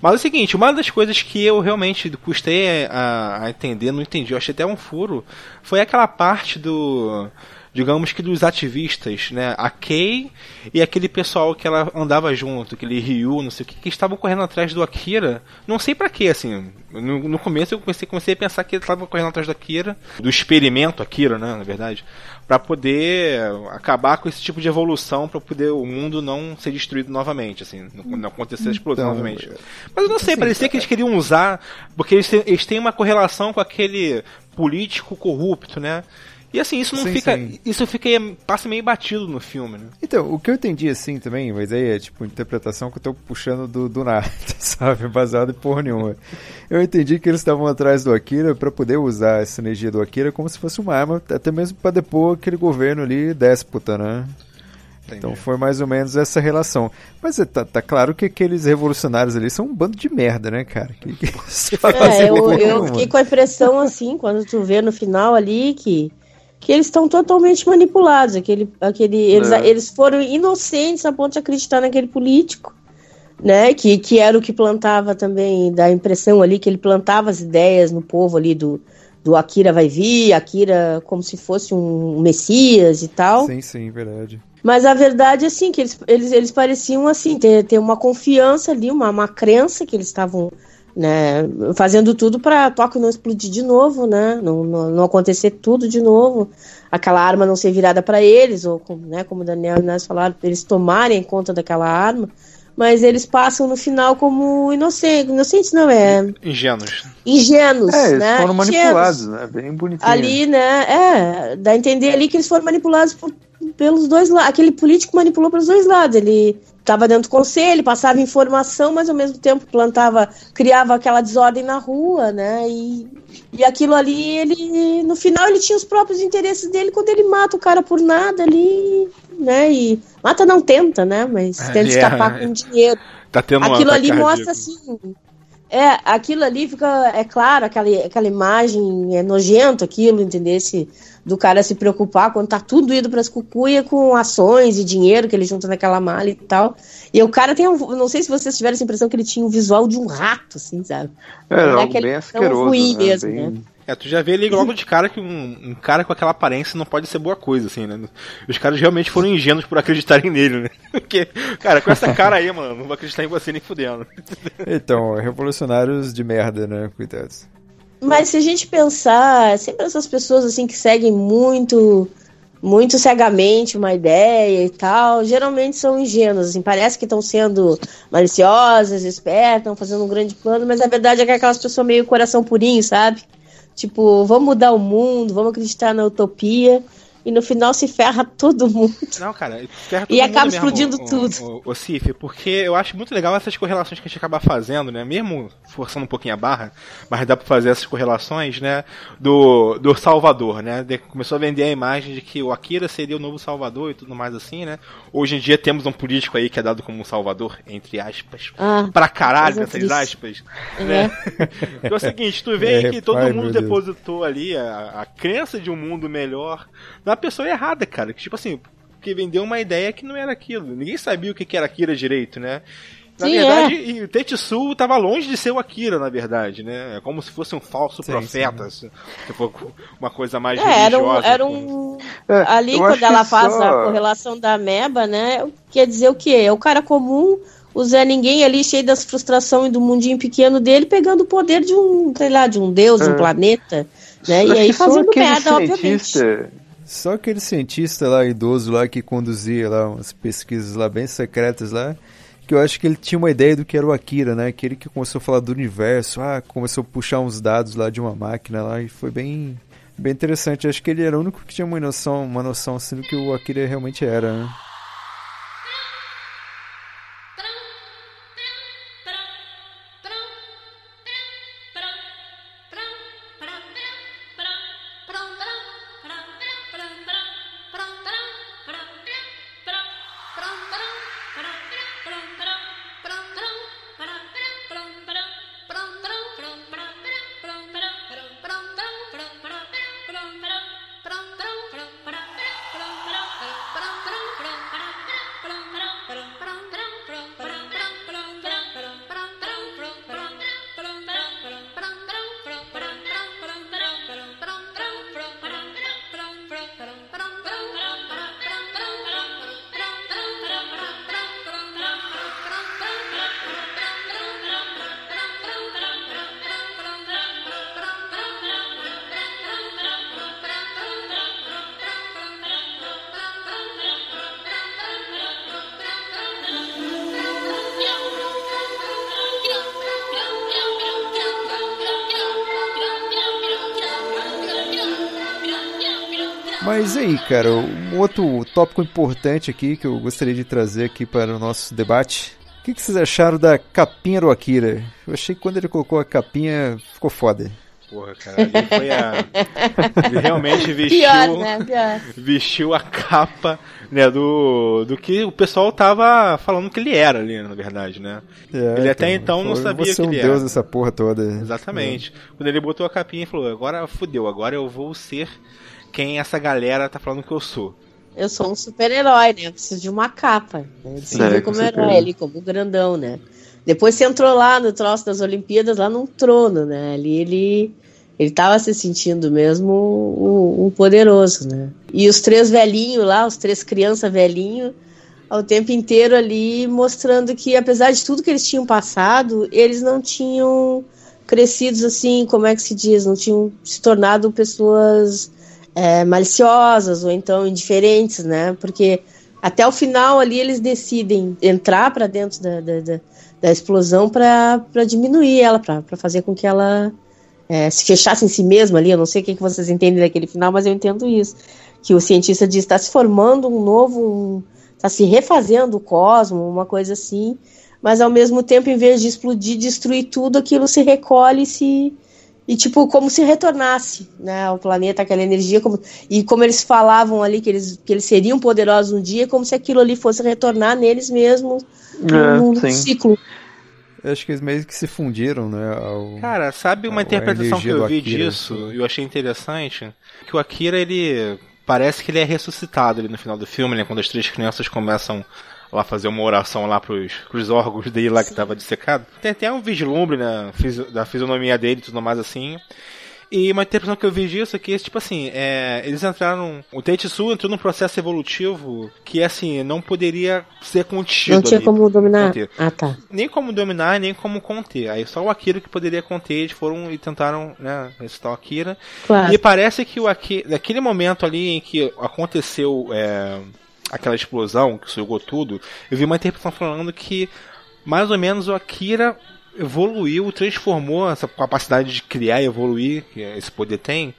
Speaker 2: Mas é o seguinte, uma das coisas que eu realmente custei a, a entender, não entendi, eu achei até um furo, foi aquela parte do digamos que dos ativistas, né? A Kei e aquele pessoal que ela andava junto, aquele Ryu, não sei o que, que estavam correndo atrás do Akira. Não sei para quê, assim. No, no, começo eu comecei, comecei a pensar que eles estavam correndo atrás do Akira, do experimento Akira, né? Na verdade, para poder acabar com esse tipo de evolução, para poder o mundo não ser destruído novamente, assim, não, não acontecer a explosão então, novamente. Mas eu não sei, parecia que eles queriam usar, porque eles têm, eles têm uma correlação com aquele político corrupto, né? E assim, isso não sim, fica. Sim. Isso fica passa meio batido no filme, né?
Speaker 3: Então, o que eu entendi assim também, mas aí é tipo interpretação que eu tô puxando do, do nada, (laughs) sabe? Baseado em porra nenhuma. Eu entendi que eles estavam atrás do Akira para poder usar essa energia do Akira como se fosse uma arma, até mesmo para depor aquele governo ali déspota, né? Entendi. Então foi mais ou menos essa relação. Mas é, tá, tá, claro que aqueles revolucionários ali são um bando de merda, né, cara? Que, que (laughs)
Speaker 1: é, eu, eu fiquei com a impressão assim, quando tu vê no final ali que que eles estão totalmente manipulados. Aquele, aquele, eles, é. eles foram inocentes a ponto de acreditar naquele político, né? Que, que era o que plantava também, da impressão ali que ele plantava as ideias no povo ali do, do Akira vai vir, Akira como se fosse um messias e tal.
Speaker 3: Sim, sim, verdade.
Speaker 1: Mas a verdade é assim, que eles, eles, eles pareciam assim, ter, ter uma confiança ali, uma, uma crença que eles estavam né, fazendo tudo para Tóquio não explodir de novo, né, não, não, não, acontecer tudo de novo, aquela arma não ser virada para eles, ou né, como o Daniel e nós falaram, eles tomarem conta daquela arma, mas eles passam no final como inocentes, inocentes não é?
Speaker 2: Ingênuos.
Speaker 1: Ingênuos, é, eles né?
Speaker 7: foram manipulados, Ingênuos. né, bem bonitinho.
Speaker 1: Ali, né, é, dá a entender ali que eles foram manipulados por, pelos dois lados, aquele político manipulou pelos dois lados, ele estava dentro do conselho, passava informação, mas ao mesmo tempo plantava, criava aquela desordem na rua, né? E, e aquilo ali, ele no final ele tinha os próprios interesses dele quando ele mata o cara por nada ali, né? E mata não tenta, né? Mas é, tenta escapar é, com dinheiro.
Speaker 2: Tá tendo
Speaker 1: aquilo ali mostra assim, é, aquilo ali fica, é claro, aquela, aquela imagem é nojento aquilo, entendeu? Esse, do cara se preocupar quando tá tudo indo para as cucuia com ações e dinheiro que ele junta naquela malha e tal. E o cara tem um, não sei se vocês tiveram essa impressão que ele tinha um visual de um rato, assim, sabe?
Speaker 7: É, é bem asqueroso, ruim né? mesmo, bem... né?
Speaker 2: É, tu já vê ali logo de cara que um, um, cara com aquela aparência não pode ser boa coisa, assim, né? Os caras realmente foram ingênuos por acreditarem nele, né? (laughs) Porque, cara, com essa cara aí, mano, não vou acreditar em você nem fudendo.
Speaker 3: Então, revolucionários de merda, né? Cuidados.
Speaker 1: Mas se a gente pensar, sempre essas pessoas assim que seguem muito muito cegamente uma ideia e tal, geralmente são ingênuas, assim, parece que estão sendo maliciosas, espertas, estão fazendo um grande plano, mas a verdade é que é aquelas pessoas meio coração purinho, sabe? Tipo, vamos mudar o mundo, vamos acreditar na utopia. E no final se ferra todo mundo.
Speaker 2: Não, cara, ferra todo
Speaker 1: E
Speaker 2: mundo
Speaker 1: acaba
Speaker 2: mesmo,
Speaker 1: explodindo
Speaker 2: o,
Speaker 1: tudo.
Speaker 2: O, o, o Cif, porque eu acho muito legal essas correlações que a gente acaba fazendo, né? Mesmo forçando um pouquinho a barra, mas dá pra fazer essas correlações, né? Do, do Salvador, né? De- começou a vender a imagem de que o Akira seria o novo Salvador e tudo mais assim, né? Hoje em dia temos um político aí que é dado como um Salvador, entre aspas.
Speaker 1: Ah,
Speaker 2: pra caralho, essas aspas. Né? (laughs) é o seguinte, tu vê
Speaker 3: É,
Speaker 2: que todo
Speaker 3: ai,
Speaker 2: mundo depositou ali a, a crença de um mundo melhor na pessoa errada, cara. Que tipo assim, que vendeu uma ideia que não era aquilo. Ninguém sabia o que era Akira direito, né? Na
Speaker 1: Sim,
Speaker 2: verdade,
Speaker 1: é.
Speaker 2: e o Tetsu tava longe de ser o Akira, na verdade, né? É como se fosse um falso
Speaker 3: Sim,
Speaker 2: profeta, se for uma coisa mais
Speaker 1: É, era um,
Speaker 2: religiosa.
Speaker 1: era um
Speaker 7: É,
Speaker 1: ali quando ela faz
Speaker 7: só-
Speaker 1: a correlação da ameba, né? Quer dizer o quê? É o cara comum, o Zé Ninguém ali cheio das frustrações e do mundinho pequeno dele, pegando o poder de um, sei lá, de um deus, de um
Speaker 7: É.
Speaker 1: planeta, né? E aí fazendo merda, obviamente.
Speaker 3: Só aquele cientista lá, idoso lá, que conduzia lá umas pesquisas lá bem secretas lá, que eu acho que ele tinha uma ideia do que era o Akira, né? Aquele que começou a falar do universo, ah, começou a puxar uns dados lá de uma máquina lá e foi bem, bem interessante. Acho que ele era o único que tinha uma noção, uma noção assim do que o Akira realmente era, né? Mas aí, cara, um outro tópico importante aqui que eu gostaria de trazer aqui para o nosso debate. O que, que vocês acharam da capinha do Akira? Eu achei que quando ele colocou a capinha, ficou foda.
Speaker 2: Porra, cara, ali foi a. Ele realmente vestiu.
Speaker 1: Pior, né? Pior.
Speaker 2: vestiu a capa, né, do, do que o pessoal tava falando que ele era ali, na verdade, né?
Speaker 3: É,
Speaker 2: Ele até então não
Speaker 3: falou,
Speaker 2: sabia
Speaker 3: "Vou ser
Speaker 2: que
Speaker 3: um
Speaker 2: ele
Speaker 3: deus
Speaker 2: era."
Speaker 3: dessa porra toda.
Speaker 2: Exatamente. Quando ele botou a capinha e falou, agora fudeu, agora eu vou ser quem essa galera tá falando que eu sou.
Speaker 1: Eu sou um super-herói, né? Eu preciso de uma capa. Né? Ele se
Speaker 7: É,
Speaker 1: como herói ali, como grandão, né? Depois você entrou lá no troço das Olimpíadas, lá num trono, né? Ali ele, ele tava se sentindo mesmo o, o poderoso, né? E os três velhinhos lá, os três crianças velhinhos, ao tempo inteiro ali mostrando que, apesar de tudo que eles tinham passado, eles não tinham crescidos assim, como é que se diz? Não tinham se tornado pessoas é, maliciosas ou então indiferentes, né? Porque até o final ali eles decidem entrar para dentro da, da, da, da explosão para diminuir ela, para fazer com que ela é, se fechasse em si mesma ali. Eu não sei o que, que vocês entendem daquele final, mas eu entendo isso. Que o cientista diz está se formando um novo, está se refazendo o cosmo, uma coisa assim. Mas ao mesmo tempo, em vez de explodir, destruir tudo, aquilo se recolhe e se e tipo como se retornasse, né, ao planeta aquela energia como, e como eles falavam ali que eles que eles seriam poderosos um dia, como se aquilo ali fosse retornar neles mesmos
Speaker 7: É,
Speaker 1: num
Speaker 7: sim.
Speaker 1: ciclo.
Speaker 3: Eu acho que eles meio que se fundiram, né? Ao...
Speaker 2: Cara, sabe uma interpretação que eu vi disso e eu achei interessante? Que o Akira, ele parece que ele é ressuscitado ali no final do filme, né? Quando as três crianças começam lá fazer uma oração lá pros, pros órgãos dele lá que tava dissecado. Tem até um vislumbre, né? fisi- Da fisionomia dele e tudo mais assim. E uma interpretação que eu vi disso é que, tipo assim, é, eles entraram. O Tetsu entrou num processo evolutivo que, assim, não poderia ser contido.
Speaker 1: Não tinha
Speaker 2: ali.
Speaker 1: como dominar.
Speaker 2: Conter.
Speaker 1: Ah, tá.
Speaker 2: Nem como dominar, nem como conter. Aí só o Akira que poderia conter, eles foram e tentaram, né, ressuscitar o Akira.
Speaker 1: Claro.
Speaker 2: E parece que o Akira, naquele momento ali em que aconteceu é, aquela explosão que sugou tudo, eu vi uma interpretação falando que mais ou menos o Akira evoluiu, transformou essa capacidade de criar e evoluir que esse poder tem,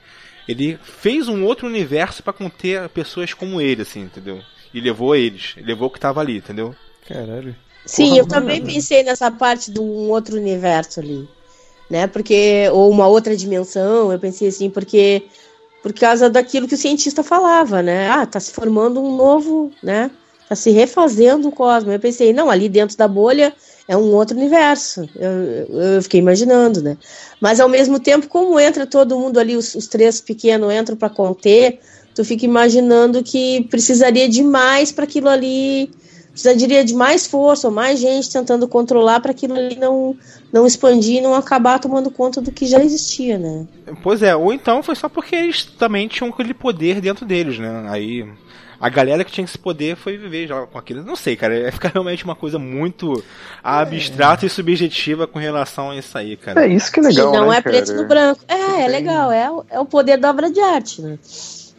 Speaker 2: ele fez um outro universo para conter pessoas como ele, assim, entendeu? E levou eles, levou o que tava ali, entendeu?
Speaker 3: Caralho.
Speaker 1: Sim,
Speaker 3: Porra,
Speaker 1: eu também
Speaker 3: mano.
Speaker 1: pensei nessa parte de um outro universo ali, né? Porque ou uma outra dimensão, eu pensei assim, porque por causa daquilo que o cientista falava, né? Ah, tá se formando um novo, né? Tá se refazendo o cosmos. Eu pensei, não, ali dentro da bolha é um outro universo. Eu, eu fiquei imaginando, né? Mas ao mesmo tempo, como entra todo mundo ali, os, os três pequenos entram para conter, tu fica imaginando que precisaria de mais para aquilo ali precisaria de mais força ou mais gente tentando controlar para aquilo ali não, não expandir e não acabar tomando conta do que já existia, né?
Speaker 2: Pois é, ou então foi só porque eles também tinham aquele poder dentro deles, né? Aí a galera que tinha esse poder foi viver já com aquilo. Não sei, cara, é ficar realmente uma coisa muito abstrata e subjetiva com relação a isso aí, cara.
Speaker 7: É isso que é legal,
Speaker 1: e não
Speaker 7: né,
Speaker 1: é preto
Speaker 7: cara?
Speaker 1: no branco. É, é legal, é, o- é o poder da obra de arte, né?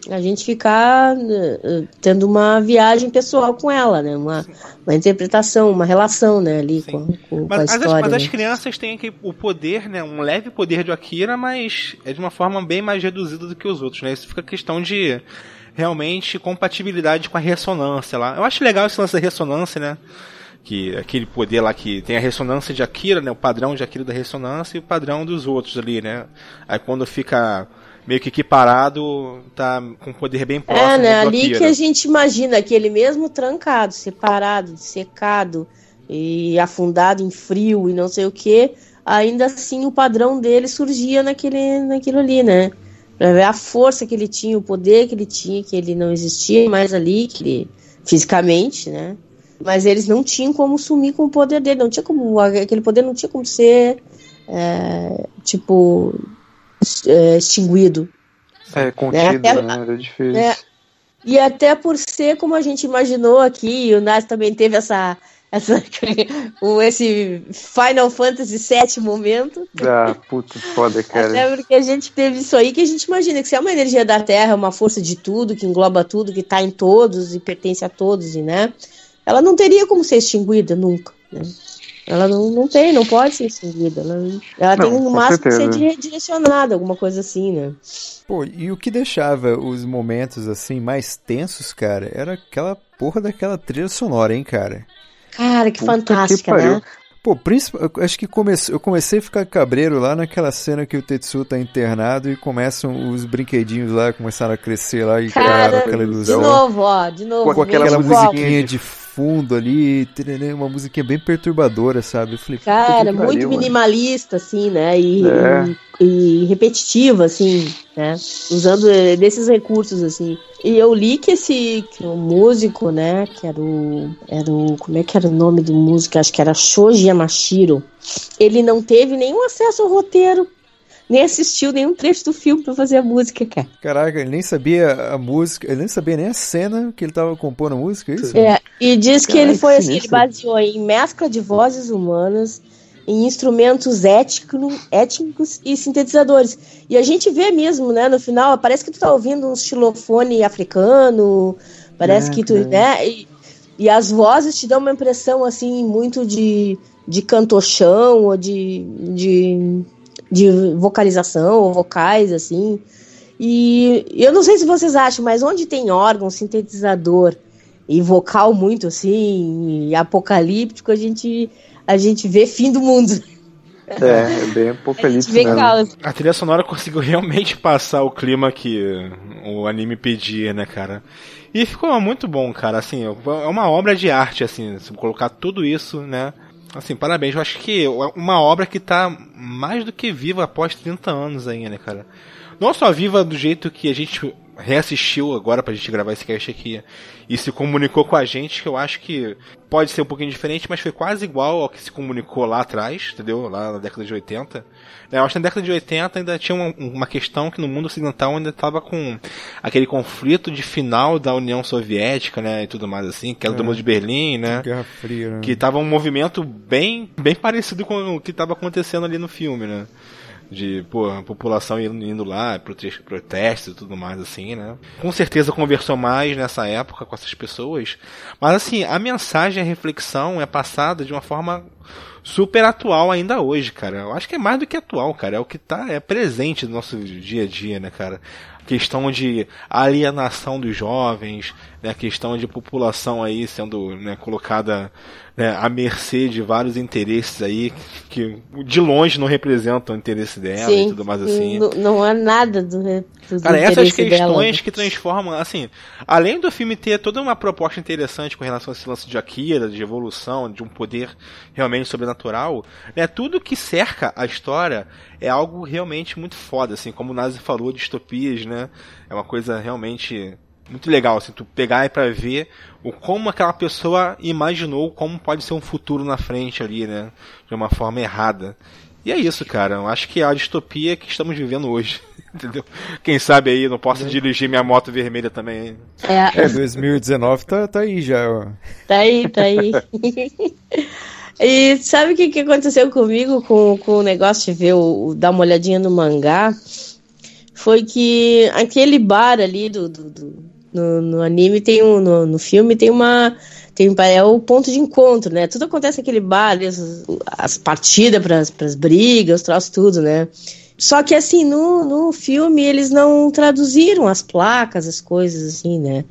Speaker 1: A gente ficar eh, tendo uma viagem pessoal com ela, né? Uma, uma interpretação, uma relação, né, ali com, com, com a
Speaker 2: Mas, as-
Speaker 1: história.
Speaker 2: mas as
Speaker 1: né?
Speaker 2: crianças têm aqui o poder, né? Um leve poder de Akira, mas é de uma forma bem mais reduzida do que os outros, né? Isso fica questão de realmente compatibilidade com a ressonância lá. Eu acho legal esse lance da ressonância, né? Que aquele poder lá que tem a ressonância de Akira, né? O padrão de Akira da ressonância e o padrão dos outros ali, né? Aí quando fica meio que equiparado, tá com poder bem próximo
Speaker 1: É, né? Ali que a gente imagina aquele mesmo trancado, separado, secado e afundado em frio e não sei o que, ainda assim o padrão dele surgia naquele, naquilo ali, né? Pra ver a força que ele tinha, o poder que ele tinha, que ele não existia mais ali, que ele, fisicamente, né? Mas eles não tinham como sumir com o poder dele, não tinha como, aquele poder não tinha como ser, é, tipo, é, extinguido.
Speaker 7: É, contido,
Speaker 1: É,
Speaker 7: né? Era difícil.
Speaker 1: É, e até por ser como a gente imaginou aqui, e o Nas também teve essa, essa (laughs) esse Final Fantasy VII momento.
Speaker 7: Ah, puta, foda, (laughs) cara.
Speaker 1: Até porque a gente teve isso aí que a gente imagina que se é uma energia da Terra, uma força de tudo, que engloba tudo, que está em todos e pertence a todos, e né? Ela não teria como ser extinguida nunca, né? Ela não, não tem, não pode ser extinguida. Ela, ela
Speaker 7: Não,
Speaker 1: tem no máximo que ser
Speaker 7: certeza.
Speaker 1: redirecionada, alguma coisa assim, né?
Speaker 3: Pô, e o que deixava os momentos assim mais tensos, cara, era aquela porra daquela trilha sonora, hein, cara?
Speaker 1: Cara, que
Speaker 7: Puta que
Speaker 1: fantástica,
Speaker 7: pariu.
Speaker 1: né?
Speaker 3: Pô, acho que comece... eu comecei a ficar cabreiro lá naquela cena que o Tetsu tá internado e começam os brinquedinhos lá, começaram a crescer lá e
Speaker 1: Cara,
Speaker 3: criaram aquela
Speaker 1: de
Speaker 3: ilusão.
Speaker 1: novo, ó, de novo.
Speaker 7: Com aquela
Speaker 1: de
Speaker 3: musiquinha de fundo ali, uma musiquinha bem perturbadora, sabe? Eu falei,
Speaker 1: Cara, muito
Speaker 7: pariu, mano.
Speaker 1: minimalista, assim, né? E,
Speaker 7: É.
Speaker 1: e, e repetitiva, assim, né? Usando eh, desses recursos, assim. E eu li que esse que o músico, né? Que era o, era o. Como é que era o nome do músico? Acho que era Shoji Yamashiro. Ele não teve nenhum acesso ao roteiro. Nem assistiu nenhum trecho do filme pra fazer a música, cara.
Speaker 3: Caraca, ele nem sabia a música, ele nem sabia nem a cena que ele tava compondo a música, é isso?
Speaker 1: É, e diz que ele
Speaker 7: que
Speaker 1: foi assim, ele baseou em mescla de vozes humanas, em instrumentos étnico, étnicos e sintetizadores. E a gente vê mesmo, né, no final, parece que tu tá ouvindo um xilofone africano, parece
Speaker 7: É,
Speaker 1: que tu,
Speaker 7: cara.
Speaker 1: né, e, e as vozes te dão uma impressão, assim, muito de, de cantochão, ou de, de, de vocalização, ou vocais, assim. E eu não sei se vocês acham, mas onde tem órgão, sintetizador e vocal muito assim, e apocalíptico, a gente, a gente vê fim do mundo.
Speaker 7: É, é bem (laughs)
Speaker 1: A
Speaker 7: mesmo.
Speaker 1: caos.
Speaker 2: A trilha sonora conseguiu realmente passar o clima que o anime pedia, né, cara? E ficou muito bom, cara. Assim, é uma obra de arte, assim, se colocar tudo isso, né? Assim, parabéns. Eu acho que é uma obra que tá mais do que viva após 30 anos ainda, né, cara? Não só viva do jeito que a gente reassistiu agora pra gente gravar esse cast aqui e se comunicou com a gente, que eu acho que pode ser um pouquinho diferente, mas foi quase igual ao que se comunicou lá atrás, entendeu? Lá na década de 80. É, Eu acho que na década de 80 ainda tinha uma, uma questão que no mundo ocidental ainda estava com aquele conflito de final da União Soviética, né, e tudo mais assim, que era do
Speaker 3: É.
Speaker 2: Muro de Berlim, né?
Speaker 3: Guerra Fria, né?
Speaker 2: Que tava um movimento bem, bem parecido com o que estava acontecendo ali no filme, né? De, pô, a população indo, indo lá, prote- protestos e tudo mais, assim, né? Com certeza conversou mais nessa época com essas pessoas. Mas, assim, a mensagem, a reflexão é passada de uma forma super atual ainda hoje, cara. Eu acho que é mais do que atual, cara. É o que tá, é presente no nosso dia a dia, né, cara? questão de alienação dos jovens, né, a questão de população aí sendo né, colocada né, à mercê de vários interesses aí que de longe não representam o interesse dela
Speaker 1: Sim,
Speaker 2: e tudo mais assim.
Speaker 1: Não, não há nada do, do
Speaker 2: Cara, essas questões
Speaker 1: dela.
Speaker 2: que transformam, assim, além do filme ter toda uma proposta interessante com relação a esse lance de Akira, de evolução, de um poder realmente sobrenatural, né, tudo que cerca a história é algo realmente muito foda, assim, como o Nazi falou, distopias, né, é uma coisa realmente muito legal, assim, tu pegar e pra ver o como aquela pessoa imaginou como pode ser um futuro na frente ali, né, de uma forma errada. E é isso, cara. Eu acho que é a distopia que estamos vivendo hoje. (laughs) Entendeu? Quem sabe aí, não posso dirigir minha moto vermelha também.
Speaker 1: É,
Speaker 3: É, 2019 tá, tá aí já.
Speaker 1: Tá aí, tá aí. (laughs) e sabe o que, que aconteceu comigo com, com o negócio de ver o, o- dar uma olhadinha no mangá? Foi que aquele bar ali do, do- do- no, no anime tem um. No, no filme tem uma. Tem, é o ponto de encontro, né? Tudo acontece naquele bar, as, as partidas pras, pras brigas, os tudo, né? Só que assim, no, no filme eles não traduziram as placas, as coisas assim, né?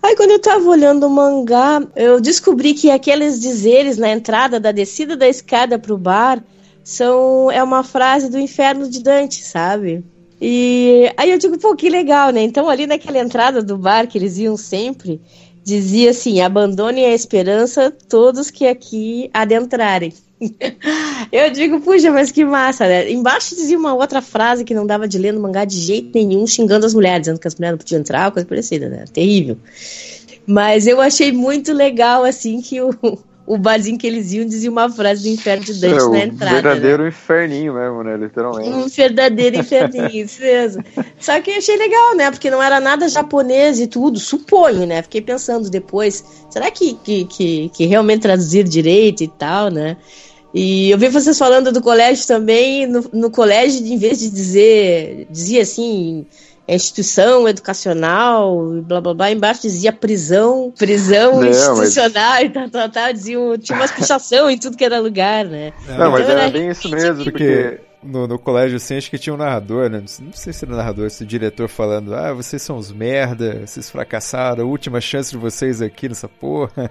Speaker 1: Aí quando eu tava olhando o mangá, eu descobri que aqueles dizeres na entrada da descida da escada pro bar são é uma frase do Inferno de Dante, sabe? E aí eu digo, pô, que legal, né? Então ali naquela entrada do bar que eles iam sempre, dizia assim: abandonem a esperança todos que aqui adentrarem. (laughs) Eu digo, puxa, mas que massa, né? Embaixo dizia uma outra frase que não dava de ler no mangá de jeito nenhum, xingando as mulheres, dizendo que as mulheres não podiam entrar, coisa parecida, né? Terrível. Mas eu achei muito legal, assim, que o, o barzinho que eles iam dizia uma frase do Inferno de Dante
Speaker 7: é,
Speaker 1: na entrada. né?
Speaker 7: verdadeiro inferninho mesmo, né? Literalmente.
Speaker 1: Um verdadeiro inferninho, isso mesmo. Só que eu achei legal, né? Porque não era nada japonês e tudo, suponho, né? Fiquei pensando depois, será que, que, que, que realmente traduzir direito e tal, né? E eu vi vocês falando do colégio também, no, no colégio, em vez de dizer, dizia assim, instituição educacional, blá blá blá, embaixo dizia prisão, prisão
Speaker 7: Não, mas-
Speaker 1: institucional e tal, tal, tal, dizia, tinha umas pichação em tudo que era lugar, né?
Speaker 7: Não, mas
Speaker 1: Então
Speaker 7: era
Speaker 1: era
Speaker 7: bem isso mesmo,
Speaker 3: Porque
Speaker 7: porque.
Speaker 3: No, no colégio, assim, acho que tinha um narrador, né? Não sei se era narrador, se o diretor falando, ah, vocês são os merda, vocês fracassaram, última chance de vocês aqui nessa porra.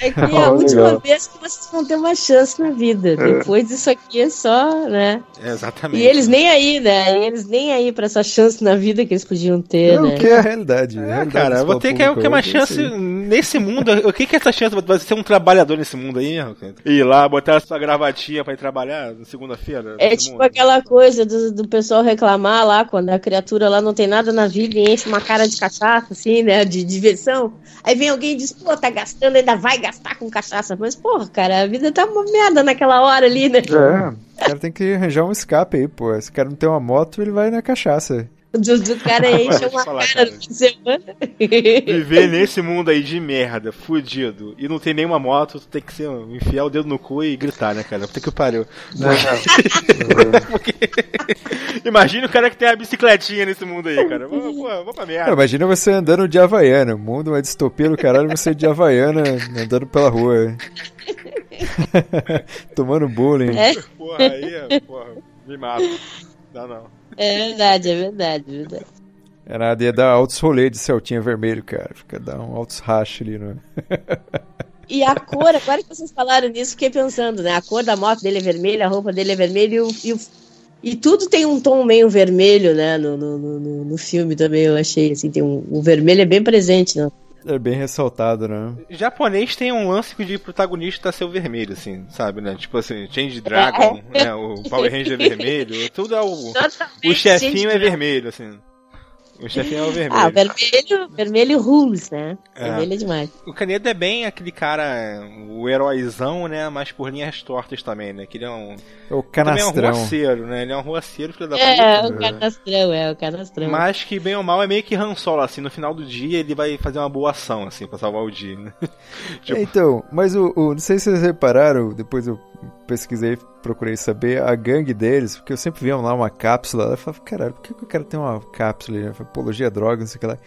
Speaker 1: É que é (laughs) a
Speaker 7: Oh,
Speaker 1: última
Speaker 7: legal.
Speaker 1: vez que vocês vão ter uma chance na vida. Depois disso aqui é só, né?
Speaker 2: É, exatamente.
Speaker 1: E eles nem aí, né? Eles nem aí pra essa chance na vida que eles podiam ter,
Speaker 3: É
Speaker 1: né?
Speaker 3: o que é a realidade. a
Speaker 2: É,
Speaker 3: realidade
Speaker 2: cara, vou ter que,
Speaker 3: pública
Speaker 2: que uma
Speaker 3: é isso
Speaker 2: chance
Speaker 3: aí.
Speaker 2: nesse mundo. O que que é essa chance? Vai ser um trabalhador nesse mundo aí? Ir lá, botar a sua gravatinha pra ir trabalhar na segunda-feira?
Speaker 1: É tipo
Speaker 2: mundo?
Speaker 1: Aquela coisa do, do pessoal reclamar lá quando a criatura lá não tem nada na vida e enche uma cara de cachaça, assim, né? De diversão. Aí vem alguém e diz, pô, tá gastando, ainda vai gastar com cachaça. Mas, porra, cara, a vida tá uma merda naquela hora ali, né?
Speaker 7: É,
Speaker 3: O cara tem que arranjar um escape aí, pô. Se o cara não tem uma moto, ele vai na cachaça.
Speaker 1: Do, do cara (laughs) enche
Speaker 2: Vou te
Speaker 1: uma
Speaker 2: falar,
Speaker 1: cara
Speaker 2: cara.
Speaker 1: no fim de semana.
Speaker 2: Viver nesse mundo aí de merda, fudido, e não tem nenhuma moto, tu tem que ser, enfiar o dedo no cu e gritar, né, cara? Puta que pariu. Porque... (laughs) Imagina o cara que tem a bicicletinha nesse mundo aí, cara. Vamos, pô, vamos pra merda.
Speaker 3: imagina você andando de Havaiana. O mundo é distopia do caralho, você de Havaiana andando pela rua. (laughs) Tomando bullying.
Speaker 1: É,
Speaker 2: Porra, aí, é, porra, me mata. Dá não.
Speaker 1: É verdade, é verdade, é verdade.
Speaker 3: É nada, ia dar altos rolês de Celtinha vermelho, cara. Fica dar um altos racha ali, no...
Speaker 1: E a cor, agora que vocês falaram nisso, fiquei pensando, né? A cor da moto dele é vermelha, a roupa dele é vermelha e, o, e, o- e tudo tem um tom meio vermelho, né? No, no, no, no- no filme também eu achei, assim, tem um, o vermelho é bem presente, né?
Speaker 3: É bem ressaltado, né?
Speaker 2: Japonês tem um lance de protagonista ser o vermelho, assim, sabe, né? Tipo assim, Change Dragon, né? O Power Ranger (laughs) vermelho, tudo é o.
Speaker 1: Totalmente
Speaker 2: O chefinho é
Speaker 1: gente-
Speaker 2: vermelho, assim. O chefinho é o vermelho.
Speaker 1: Ah, vermelho, vermelho rules, né?
Speaker 2: É.
Speaker 1: Vermelho é demais.
Speaker 2: O Kaneda é bem aquele cara, o heróizão, né? Mas por linhas tortas também, né? Que ele é um.
Speaker 3: É o
Speaker 2: Também é um
Speaker 3: canastrão.
Speaker 2: roceiro, né? Ele é um roceiro, filho da
Speaker 1: É,
Speaker 2: puta.
Speaker 1: o canastrão, é, o canastrão.
Speaker 2: Mas que bem ou mal é meio que Han Solo, assim, no final do dia ele vai fazer uma boa ação, assim, pra salvar o dia, né? (laughs) Tipo,
Speaker 3: É, Então, mas o, o- não sei se vocês repararam, depois eu pesquisei, procurei saber a gangue deles, porque eu sempre via lá uma cápsula, eu falava, caralho, por que, que o cara tem uma cápsula, né? apologia a drogas, não sei o que lá.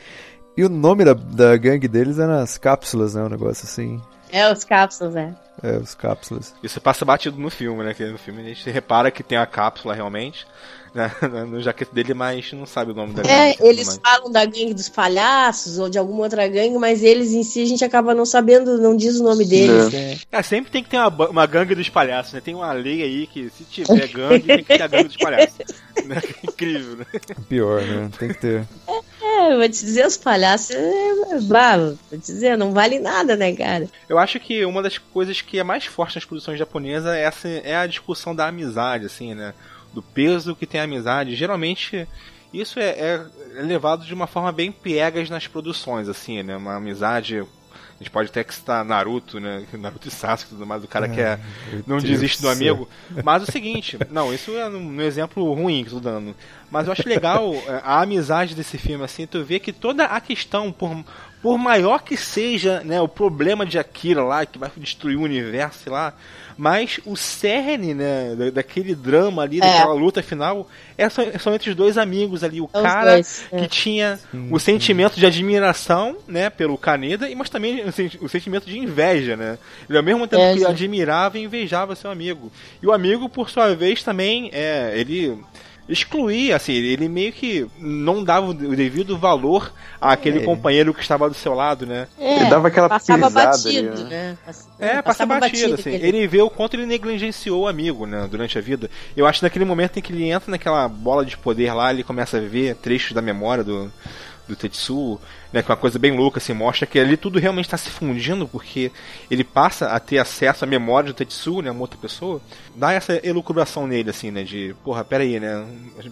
Speaker 3: E o nome da, da gangue deles é nas cápsulas, né, um negócio assim.
Speaker 1: É, os cápsulas, é.
Speaker 3: É, os cápsulas.
Speaker 2: Isso passa batido no filme, né? Que no filme a gente repara que tem a cápsula realmente né, (laughs) no jaquete dele, mas não sabe o nome da
Speaker 1: É, eles falam da gangue dos palhaços ou de alguma outra gangue, mas eles em si a gente acaba não sabendo, não diz o nome deles, né?
Speaker 2: É, sempre tem que ter uma, uma gangue dos palhaços, né? Tem uma lei aí que se tiver gangue, tem que ter a gangue dos palhaços. (laughs) Né? Que Incrível, né?
Speaker 3: Pior, né? Tem que ter.
Speaker 1: É, eu vou te dizer, os palhaços, é, bravo, vou te dizer, não vale nada, né, cara?
Speaker 2: Eu acho que uma das coisas que é mais forte nas produções japonesas é, essa, é a discussão da amizade, assim, né? Do peso que tem a amizade. Geralmente, isso é, é- é levado de uma forma bem piegas nas produções, assim, né? Uma amizade. A gente pode até que citar Naruto, né? (laughs) Naruto e Sasuke e tudo mais, o cara
Speaker 3: Ai,
Speaker 2: quer
Speaker 3: meu
Speaker 2: não
Speaker 3: Deus
Speaker 2: desiste do amigo. Mas o seguinte, (laughs) não, isso é um, um exemplo ruim que eu tô dando. Mas eu acho legal é, a amizade desse filme, assim, tu vê que toda a questão, por, por maior que seja né, o problema de Akira lá, que vai destruir o universo, lá, mas o cerne, né, da- daquele drama ali, daquela luta final, é só, são entre os dois amigos ali. O
Speaker 1: É os
Speaker 2: cara
Speaker 1: dois, é.
Speaker 2: que tinha o sentimento de admiração, né, pelo Kaneda, e mas também o, sen- o sentimento de inveja, né? Ele ao mesmo tempo
Speaker 1: É,
Speaker 2: que
Speaker 1: sim.
Speaker 2: admirava e invejava seu amigo. E o amigo, por sua vez, também é, ele excluía, assim, ele meio que não dava o devido valor àquele
Speaker 3: É.
Speaker 2: companheiro que estava do seu lado, né?
Speaker 1: É,
Speaker 7: Ele dava aquela
Speaker 1: passava
Speaker 7: pisada
Speaker 1: batido,
Speaker 7: ali,
Speaker 1: né? Pass-
Speaker 2: É, passa
Speaker 1: passava
Speaker 2: batido, assim.
Speaker 1: aquele-
Speaker 2: Ele vê o quanto ele negligenciou o amigo, né, durante a vida. Eu acho que naquele momento em que ele entra naquela bola de poder lá, ele começa a ver trechos da memória do, do Tetsuo, né, que é uma coisa bem louca, assim, mostra que ali tudo realmente está se fundindo, porque ele passa a ter acesso à memória do Tetsuo, né, uma outra pessoa, dá essa elucubração nele, assim, né, de, porra, peraí, né,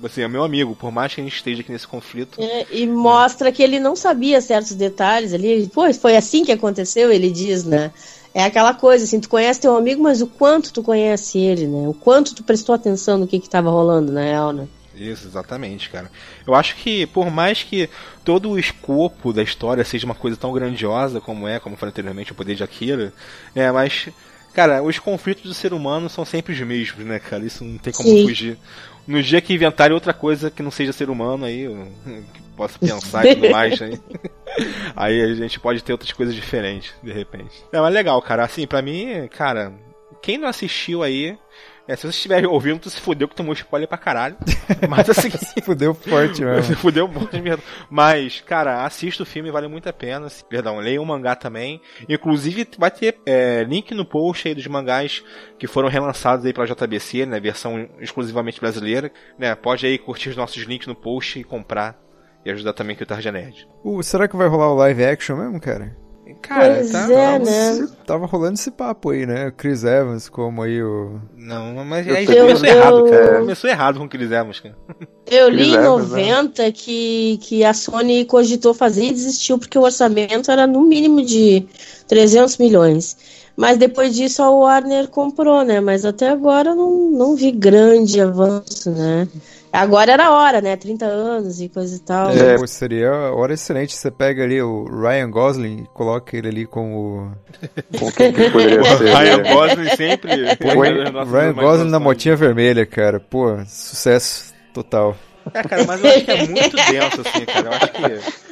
Speaker 2: assim, é meu amigo, por mais que a gente esteja aqui nesse conflito,
Speaker 1: É, e mostra que ele não sabia certos detalhes ali. Pô, foi assim que aconteceu, ele diz, né? É aquela coisa, assim, tu conhece teu amigo, mas o quanto tu conhece ele, né? O quanto tu prestou atenção no que que tava rolando, na real, né?
Speaker 2: Isso, exatamente, cara. Eu acho que, por mais que todo o escopo da história seja uma coisa tão grandiosa como é, como falei anteriormente, o poder de Akira, é, mas, cara, os conflitos do ser humano são sempre os mesmos, né, cara? Isso não tem como
Speaker 1: Sim.
Speaker 2: fugir. No dia que inventarem outra coisa que não seja ser humano, aí, eu- (laughs) que possa pensar e tudo (laughs) mais, aí, (laughs) aí a gente pode ter outras coisas diferentes, de repente. É, mas legal, cara. Assim, pra mim, cara, quem não assistiu aí, é, se você estiver ouvindo, tu se fudeu que tomou spoiler pra caralho. (laughs) Mas assim.
Speaker 3: Fudeu forte (laughs)
Speaker 2: Se
Speaker 3: mesmo.
Speaker 2: fudeu muito mesmo. Mas, cara, assista o filme, vale muito a pena. Perdão, leia o mangá também. Inclusive, vai ter é, link no post aí dos mangás que foram relançados aí pela JBC, né? Versão exclusivamente brasileira. Né? Pode aí curtir os nossos links no post e comprar. E ajudar também aqui o Tarja Nerd.
Speaker 3: Uh, será que vai rolar o live action mesmo, cara?
Speaker 2: Cara,
Speaker 1: Pois
Speaker 2: tá.
Speaker 1: é, né?
Speaker 3: Tava rolando esse papo aí, né? Chris Evans como aí o...
Speaker 2: Não, mas
Speaker 7: Eu
Speaker 2: aí já começou
Speaker 1: eu-
Speaker 2: errado, cara. Começou errado com o Chris Evans, cara.
Speaker 1: Eu li
Speaker 7: Chris
Speaker 1: em
Speaker 7: Evans, né?
Speaker 1: 90 que, que a Sony cogitou fazer e desistiu porque o orçamento era no mínimo de 300 milhões. Mas depois disso a Warner comprou, né? Mas até agora eu não, não vi grande avanço, né? Agora era a hora, né? 30 anos e coisa e tal.
Speaker 3: É, pô, seria a hora excelente. Você pega ali o Ryan Gosling e coloca ele ali com o...
Speaker 7: Com quem que poderia (laughs) ser?
Speaker 2: Ryan
Speaker 7: né?
Speaker 2: Gosling sempre. Nossas
Speaker 3: Ryan Gosling na motinha vermelha, cara. Pô, sucesso total.
Speaker 2: É, cara, mas eu acho que é muito denso, assim, cara. Eu acho que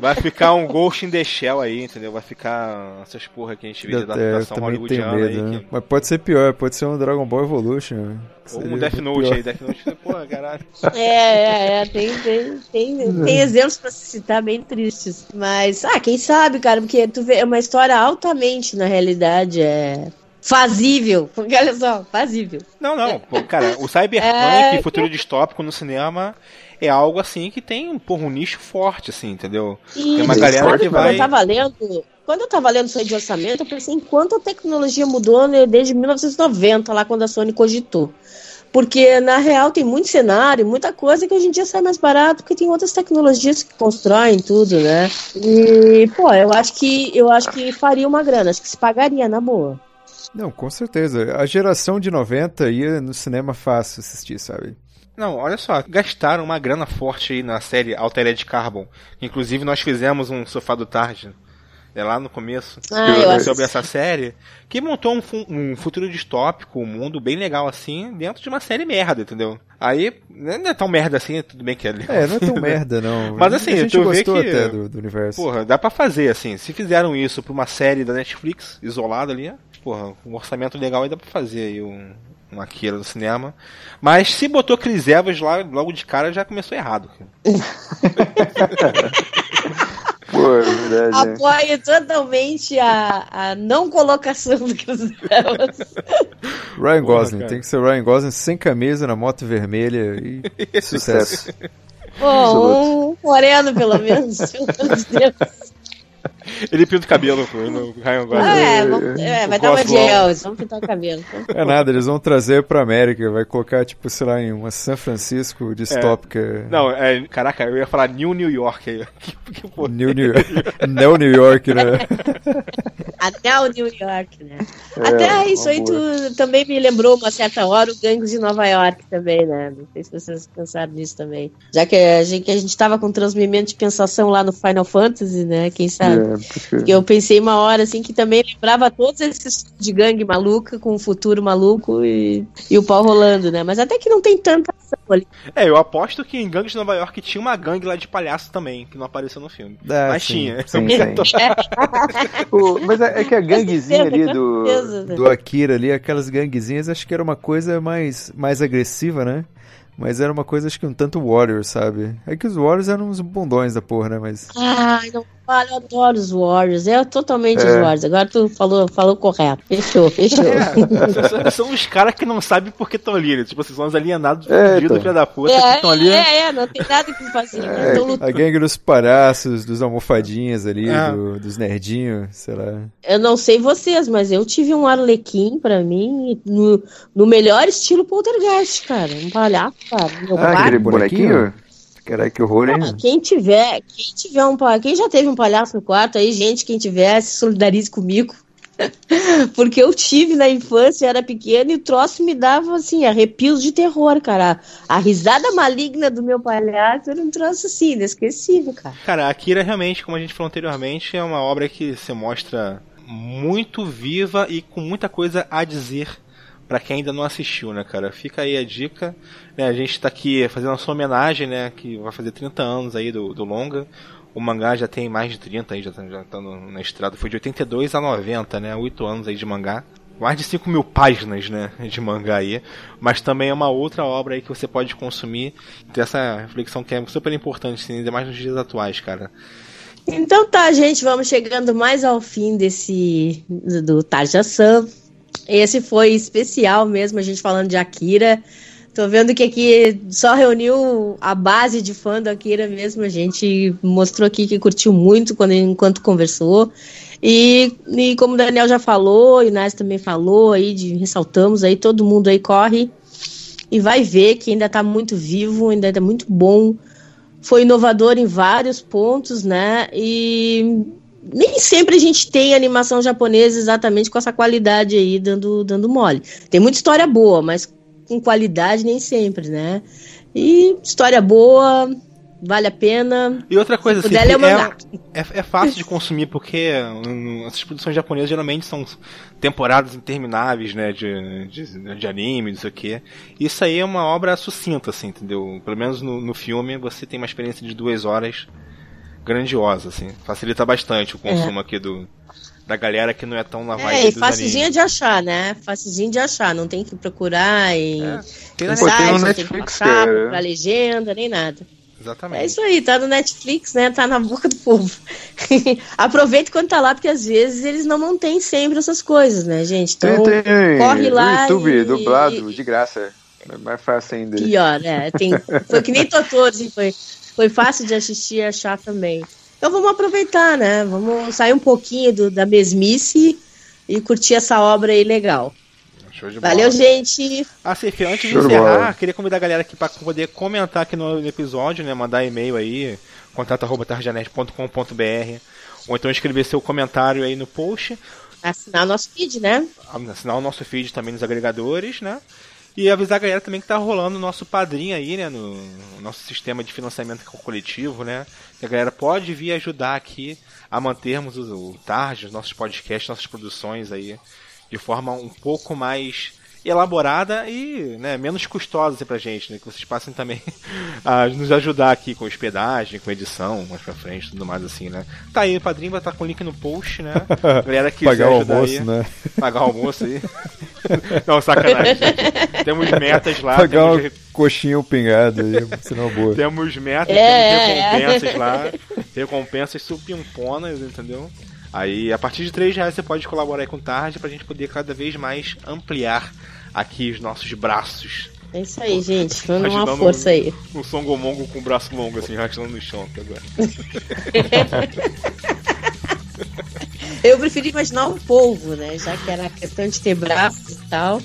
Speaker 2: vai ficar um Ghost in the Shell aí, entendeu? Vai ficar essas porra que a gente vê de
Speaker 3: É,
Speaker 2: adaptação hollywoodiana
Speaker 3: medo,
Speaker 2: aí.
Speaker 3: né?
Speaker 2: que-
Speaker 3: Mas pode ser pior, pode ser um Dragon Ball Evolution. que
Speaker 2: Ou um Death Note
Speaker 3: pior.
Speaker 2: aí, Death Note, porra, caralho.
Speaker 1: É, é, é, tem, tem, tem, tem exemplos pra se citar bem tristes. Mas, ah, quem sabe, cara, porque tu vê, é uma história altamente, na realidade, é fazível. Porque olha só, fazível.
Speaker 2: Não, não, pô, cara, o Cyberpunk,
Speaker 1: É,
Speaker 2: futuro distópico no cinema, é algo assim que tem um, porra, um nicho forte, assim, entendeu? Tem uma
Speaker 1: Isso,
Speaker 2: galera que
Speaker 1: quando
Speaker 2: vai.
Speaker 1: eu tava lendo, quando eu tava lendo isso aí de orçamento, eu pensei em quanto a tecnologia mudou né, desde 1990, lá quando a Sony cogitou. Porque, na real, tem muito cenário, muita coisa que hoje em dia sai mais barato, porque tem outras tecnologias que constroem tudo, né? E, pô, eu acho que eu acho que faria uma grana, acho que se pagaria, na boa.
Speaker 3: Não, com certeza. A geração de 90 ia no cinema fácil assistir, sabe?
Speaker 2: Não, olha só, gastaram uma grana forte aí na série Altered Carbon. Inclusive, nós fizemos um sofá do tarde. É lá no começo.
Speaker 1: Ah,
Speaker 2: sobre essa série. Que montou um, um futuro distópico, um mundo bem legal assim, dentro de uma série merda, entendeu? Aí, né, não é tão merda assim, tudo bem que é legal.
Speaker 3: É, não é tão (laughs) merda, não.
Speaker 2: Mas assim,
Speaker 3: a gente
Speaker 2: tu vê
Speaker 3: gostou
Speaker 2: que-
Speaker 3: até do, do universo.
Speaker 2: Porra, dá pra fazer, assim. Se fizeram isso pra uma série da Netflix, isolada ali, porra, um orçamento legal aí dá pra fazer aí um, um Akira no cinema. Mas se botou Chris Evans lá logo de cara, já começou errado. (laughs)
Speaker 7: Pô, é verdade. né?
Speaker 1: Apoio totalmente a, a não colocação do Chris Evans.
Speaker 3: Ryan Gosling,
Speaker 2: cara.
Speaker 3: tem que ser Ryan Gosling sem camisa na moto vermelha e (laughs) sucesso.
Speaker 1: Pô, um moreno, pelo menos. (laughs) Pelo amor de Deus.
Speaker 2: Ele pinta o cabelo com o Ryan Gosling.
Speaker 1: Ah, é, vamos- é, vai dar uma de. Elvis, vamos pintar o cabelo.
Speaker 3: É nada, eles vão trazer pra América, vai colocar, tipo, sei lá, em uma São Francisco distópica.
Speaker 2: Não, é, caraca, eu ia falar New New York aí. (laughs) Que, que porra.
Speaker 3: New New Neo New York, né?
Speaker 1: Até o New York, né?
Speaker 7: É,
Speaker 1: Até isso
Speaker 7: uma
Speaker 1: aí tu também me lembrou uma certa hora o Gangues de Nova York também, né? Não sei se vocês pensaram nisso também. Já que a gente, que a gente tava com transmimento de pensação lá no Final Fantasy, né? Quem sabe?
Speaker 7: É, porque-
Speaker 1: eu pensei uma hora assim que também lembrava todos esses de gangue maluca com o futuro maluco e, e o pau rolando, né? Mas até que não tem tanta ação ali.
Speaker 2: É, eu aposto que em Gangues de Nova York tinha uma gangue lá de palhaço também, que não apareceu no filme.
Speaker 3: Ah,
Speaker 2: Mas
Speaker 3: sim,
Speaker 2: tinha.
Speaker 3: sim, (laughs) sim.
Speaker 7: Pô, (laughs) mas é, é que a ganguezinha ali do.
Speaker 3: Do Akira ali, aquelas ganguezinhas, acho que era uma coisa mais, mais agressiva, né? Mas era uma coisa, acho que um tanto Warriors, sabe? É que os Warriors eram uns bundões da porra, né? Mas.
Speaker 1: Ai, não fala, eu adoro os Warriors. É totalmente
Speaker 3: É.
Speaker 1: os Warriors. Agora tu falou, falou correto. Fechou, fechou.
Speaker 2: É, (laughs) são- os caras que não sabem por que estão ali. né? Tipo, assim, são os alienados
Speaker 3: É, então.
Speaker 2: filha da puta, que
Speaker 1: É,
Speaker 2: estão ali.
Speaker 1: é, é, não tem nada que fazer. né?
Speaker 3: É,
Speaker 1: lutando.
Speaker 3: a gangue dos palhaços, dos almofadinhas ali,
Speaker 2: É.
Speaker 3: do- dos nerdinhos, sei lá.
Speaker 1: Eu não sei vocês, mas eu tive um Arlequim pra mim no, no melhor estilo poltergeist, cara. Um palhaço, cara. Meu
Speaker 7: Ah, aquele bonequinho? Caralho, que horror, hein?
Speaker 1: Ah, Quem tiver, quem tiver um quem já teve um palhaço no quarto aí, gente, quem tiver, se solidarize comigo. (laughs) Porque eu tive na infância, era pequena e o troço me dava assim, arrepios de terror, cara. A risada maligna do meu palhaço era um troço assim, inesquecível, cara.
Speaker 2: Cara, a Akira realmente, como a gente falou anteriormente, é uma obra que se mostra muito viva e com muita coisa a dizer pra quem ainda não assistiu, né, cara? Fica aí a dica. né, a gente tá aqui fazendo a sua homenagem, né? Que vai fazer 30 anos aí do, do longa. O mangá já tem mais de 30 aí, já tá, já tá no- na estrada. Foi de 82 a 90, né? 8 anos aí de mangá. Mais de 5 mil páginas, né? De mangá aí. Mas também é uma outra obra aí que você pode consumir. Ter essa reflexão que é super importante, assim, ainda mais nos dias atuais, cara.
Speaker 1: Então tá, gente, vamos chegando mais ao fim desse do Tarja-san. Esse foi especial mesmo, a gente falando de Akira. Tô vendo que aqui só reuniu a base de fã do Akira mesmo. A gente mostrou aqui que curtiu muito quando, enquanto conversou. E, e como o Daniel já falou, e o Nás também falou, aí de, ressaltamos aí, todo mundo aí corre e vai ver que ainda tá muito vivo, ainda tá muito bom foi inovador em vários pontos, né? E nem sempre a gente tem animação japonesa exatamente com essa qualidade aí dando, dando mole. Tem muita história boa, mas com qualidade nem sempre, né? E história boa, vale a pena.
Speaker 2: E outra coisa, assim, é, é, é fácil de consumir porque hum, essas produções japonesas geralmente são temporadas intermináveis, né, de, de, de anime, não sei o que. Isso aí é uma obra sucinta, assim, entendeu? Pelo menos no, no filme você tem uma experiência de duas horas grandiosa, assim. Facilita bastante o consumo aqui do da galera que não é tão na vibe
Speaker 1: É, e facilzinha de achar, né? Facilzinho de achar, não tem que procurar em,
Speaker 2: tem
Speaker 1: em
Speaker 2: na
Speaker 1: site,
Speaker 2: Netflix.
Speaker 1: não tem que
Speaker 7: Netflix,
Speaker 1: baixar,
Speaker 7: cara.
Speaker 1: procurar legenda, nem nada.
Speaker 2: Exatamente.
Speaker 1: É isso aí, tá no Netflix, né? Tá na boca do povo. (laughs) Aproveita quando tá lá, porque às vezes eles não mantêm sempre essas coisas, né, gente? Então,
Speaker 7: Tem, tem
Speaker 1: corre lá
Speaker 7: no YouTube,
Speaker 1: e-
Speaker 7: dublado, de graça. É mais fácil ainda.
Speaker 1: Pior, né? Tem, foi que nem Totoro, assim, foi, foi fácil de assistir e achar também. Então vamos aproveitar, né? Vamos sair um pouquinho do- da mesmice e curtir essa obra aí legal.
Speaker 2: Show de bola.
Speaker 1: Valeu, gente!
Speaker 2: Ah, Cif, antes de
Speaker 7: Show de
Speaker 2: encerrar, queria convidar a galera aqui para poder comentar aqui no episódio, né? Mandar e-mail aí, contato.tarjanet.com.br ou então escrever seu comentário aí no post,
Speaker 1: Assinar nosso feed, né?
Speaker 2: assinar o nosso feed também nos agregadores, né? E avisar a galera também que tá rolando o nosso padrinho aí, né? No nosso sistema de financiamento coletivo, né? Que a galera pode vir ajudar aqui a mantermos o, o Tarde, os nossos podcasts, nossas produções aí de forma um pouco mais elaborada e né, menos custosa assim, pra gente, né? Que vocês passem também (laughs) a nos ajudar aqui com hospedagem, com edição, mais pra frente, tudo mais assim, né? Tá aí, o padrinho vai estar com o link no post, né? (laughs) Galera que (laughs)
Speaker 3: Pagar o almoço,
Speaker 2: aí,
Speaker 3: né?
Speaker 2: Pagar o almoço aí. Não, sacanagem. gente. Temos metas lá.
Speaker 3: Pagar
Speaker 2: temos,
Speaker 3: uma coxinha ou pingado aí, sinal boa.
Speaker 2: temos metas,
Speaker 1: É,
Speaker 2: temos
Speaker 1: é.
Speaker 2: recompensas lá. Recompensas supimponas, entendeu? Aí, a partir de 3 reais você pode colaborar aí com o Tarde pra gente poder cada vez mais ampliar aqui os nossos braços.
Speaker 1: É isso aí, gente. Manda uma força aí.
Speaker 2: Um, um songomongo com o braço longo, assim, rastando no chão até agora. (laughs)
Speaker 1: Eu preferi imaginar um polvo, né? Já que era questão de ter braços e tal.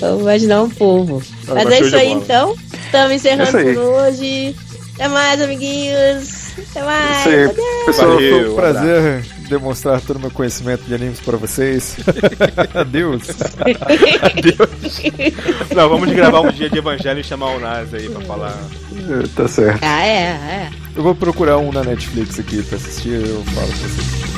Speaker 1: Vamos imaginar um polvo.
Speaker 2: Ah,
Speaker 1: Mas
Speaker 2: mas
Speaker 1: é isso aí
Speaker 2: bola.
Speaker 1: então. Estamos encerrando
Speaker 7: Isso aí.
Speaker 1: por hoje. Até mais, amiguinhos. Até mais.
Speaker 7: Isso aí,
Speaker 1: Adeus.
Speaker 7: pessoal.
Speaker 3: Foi
Speaker 2: Valeu,
Speaker 3: um prazer demonstrar todo o meu conhecimento de animes para vocês. (laughs) Adeus.
Speaker 2: Não, vamos gravar um dia de evangelho e chamar o Nas aí pra falar.
Speaker 7: Tá certo.
Speaker 1: Ah, é, é.
Speaker 3: Eu vou procurar um na Netflix aqui pra assistir eu falo pra vocês.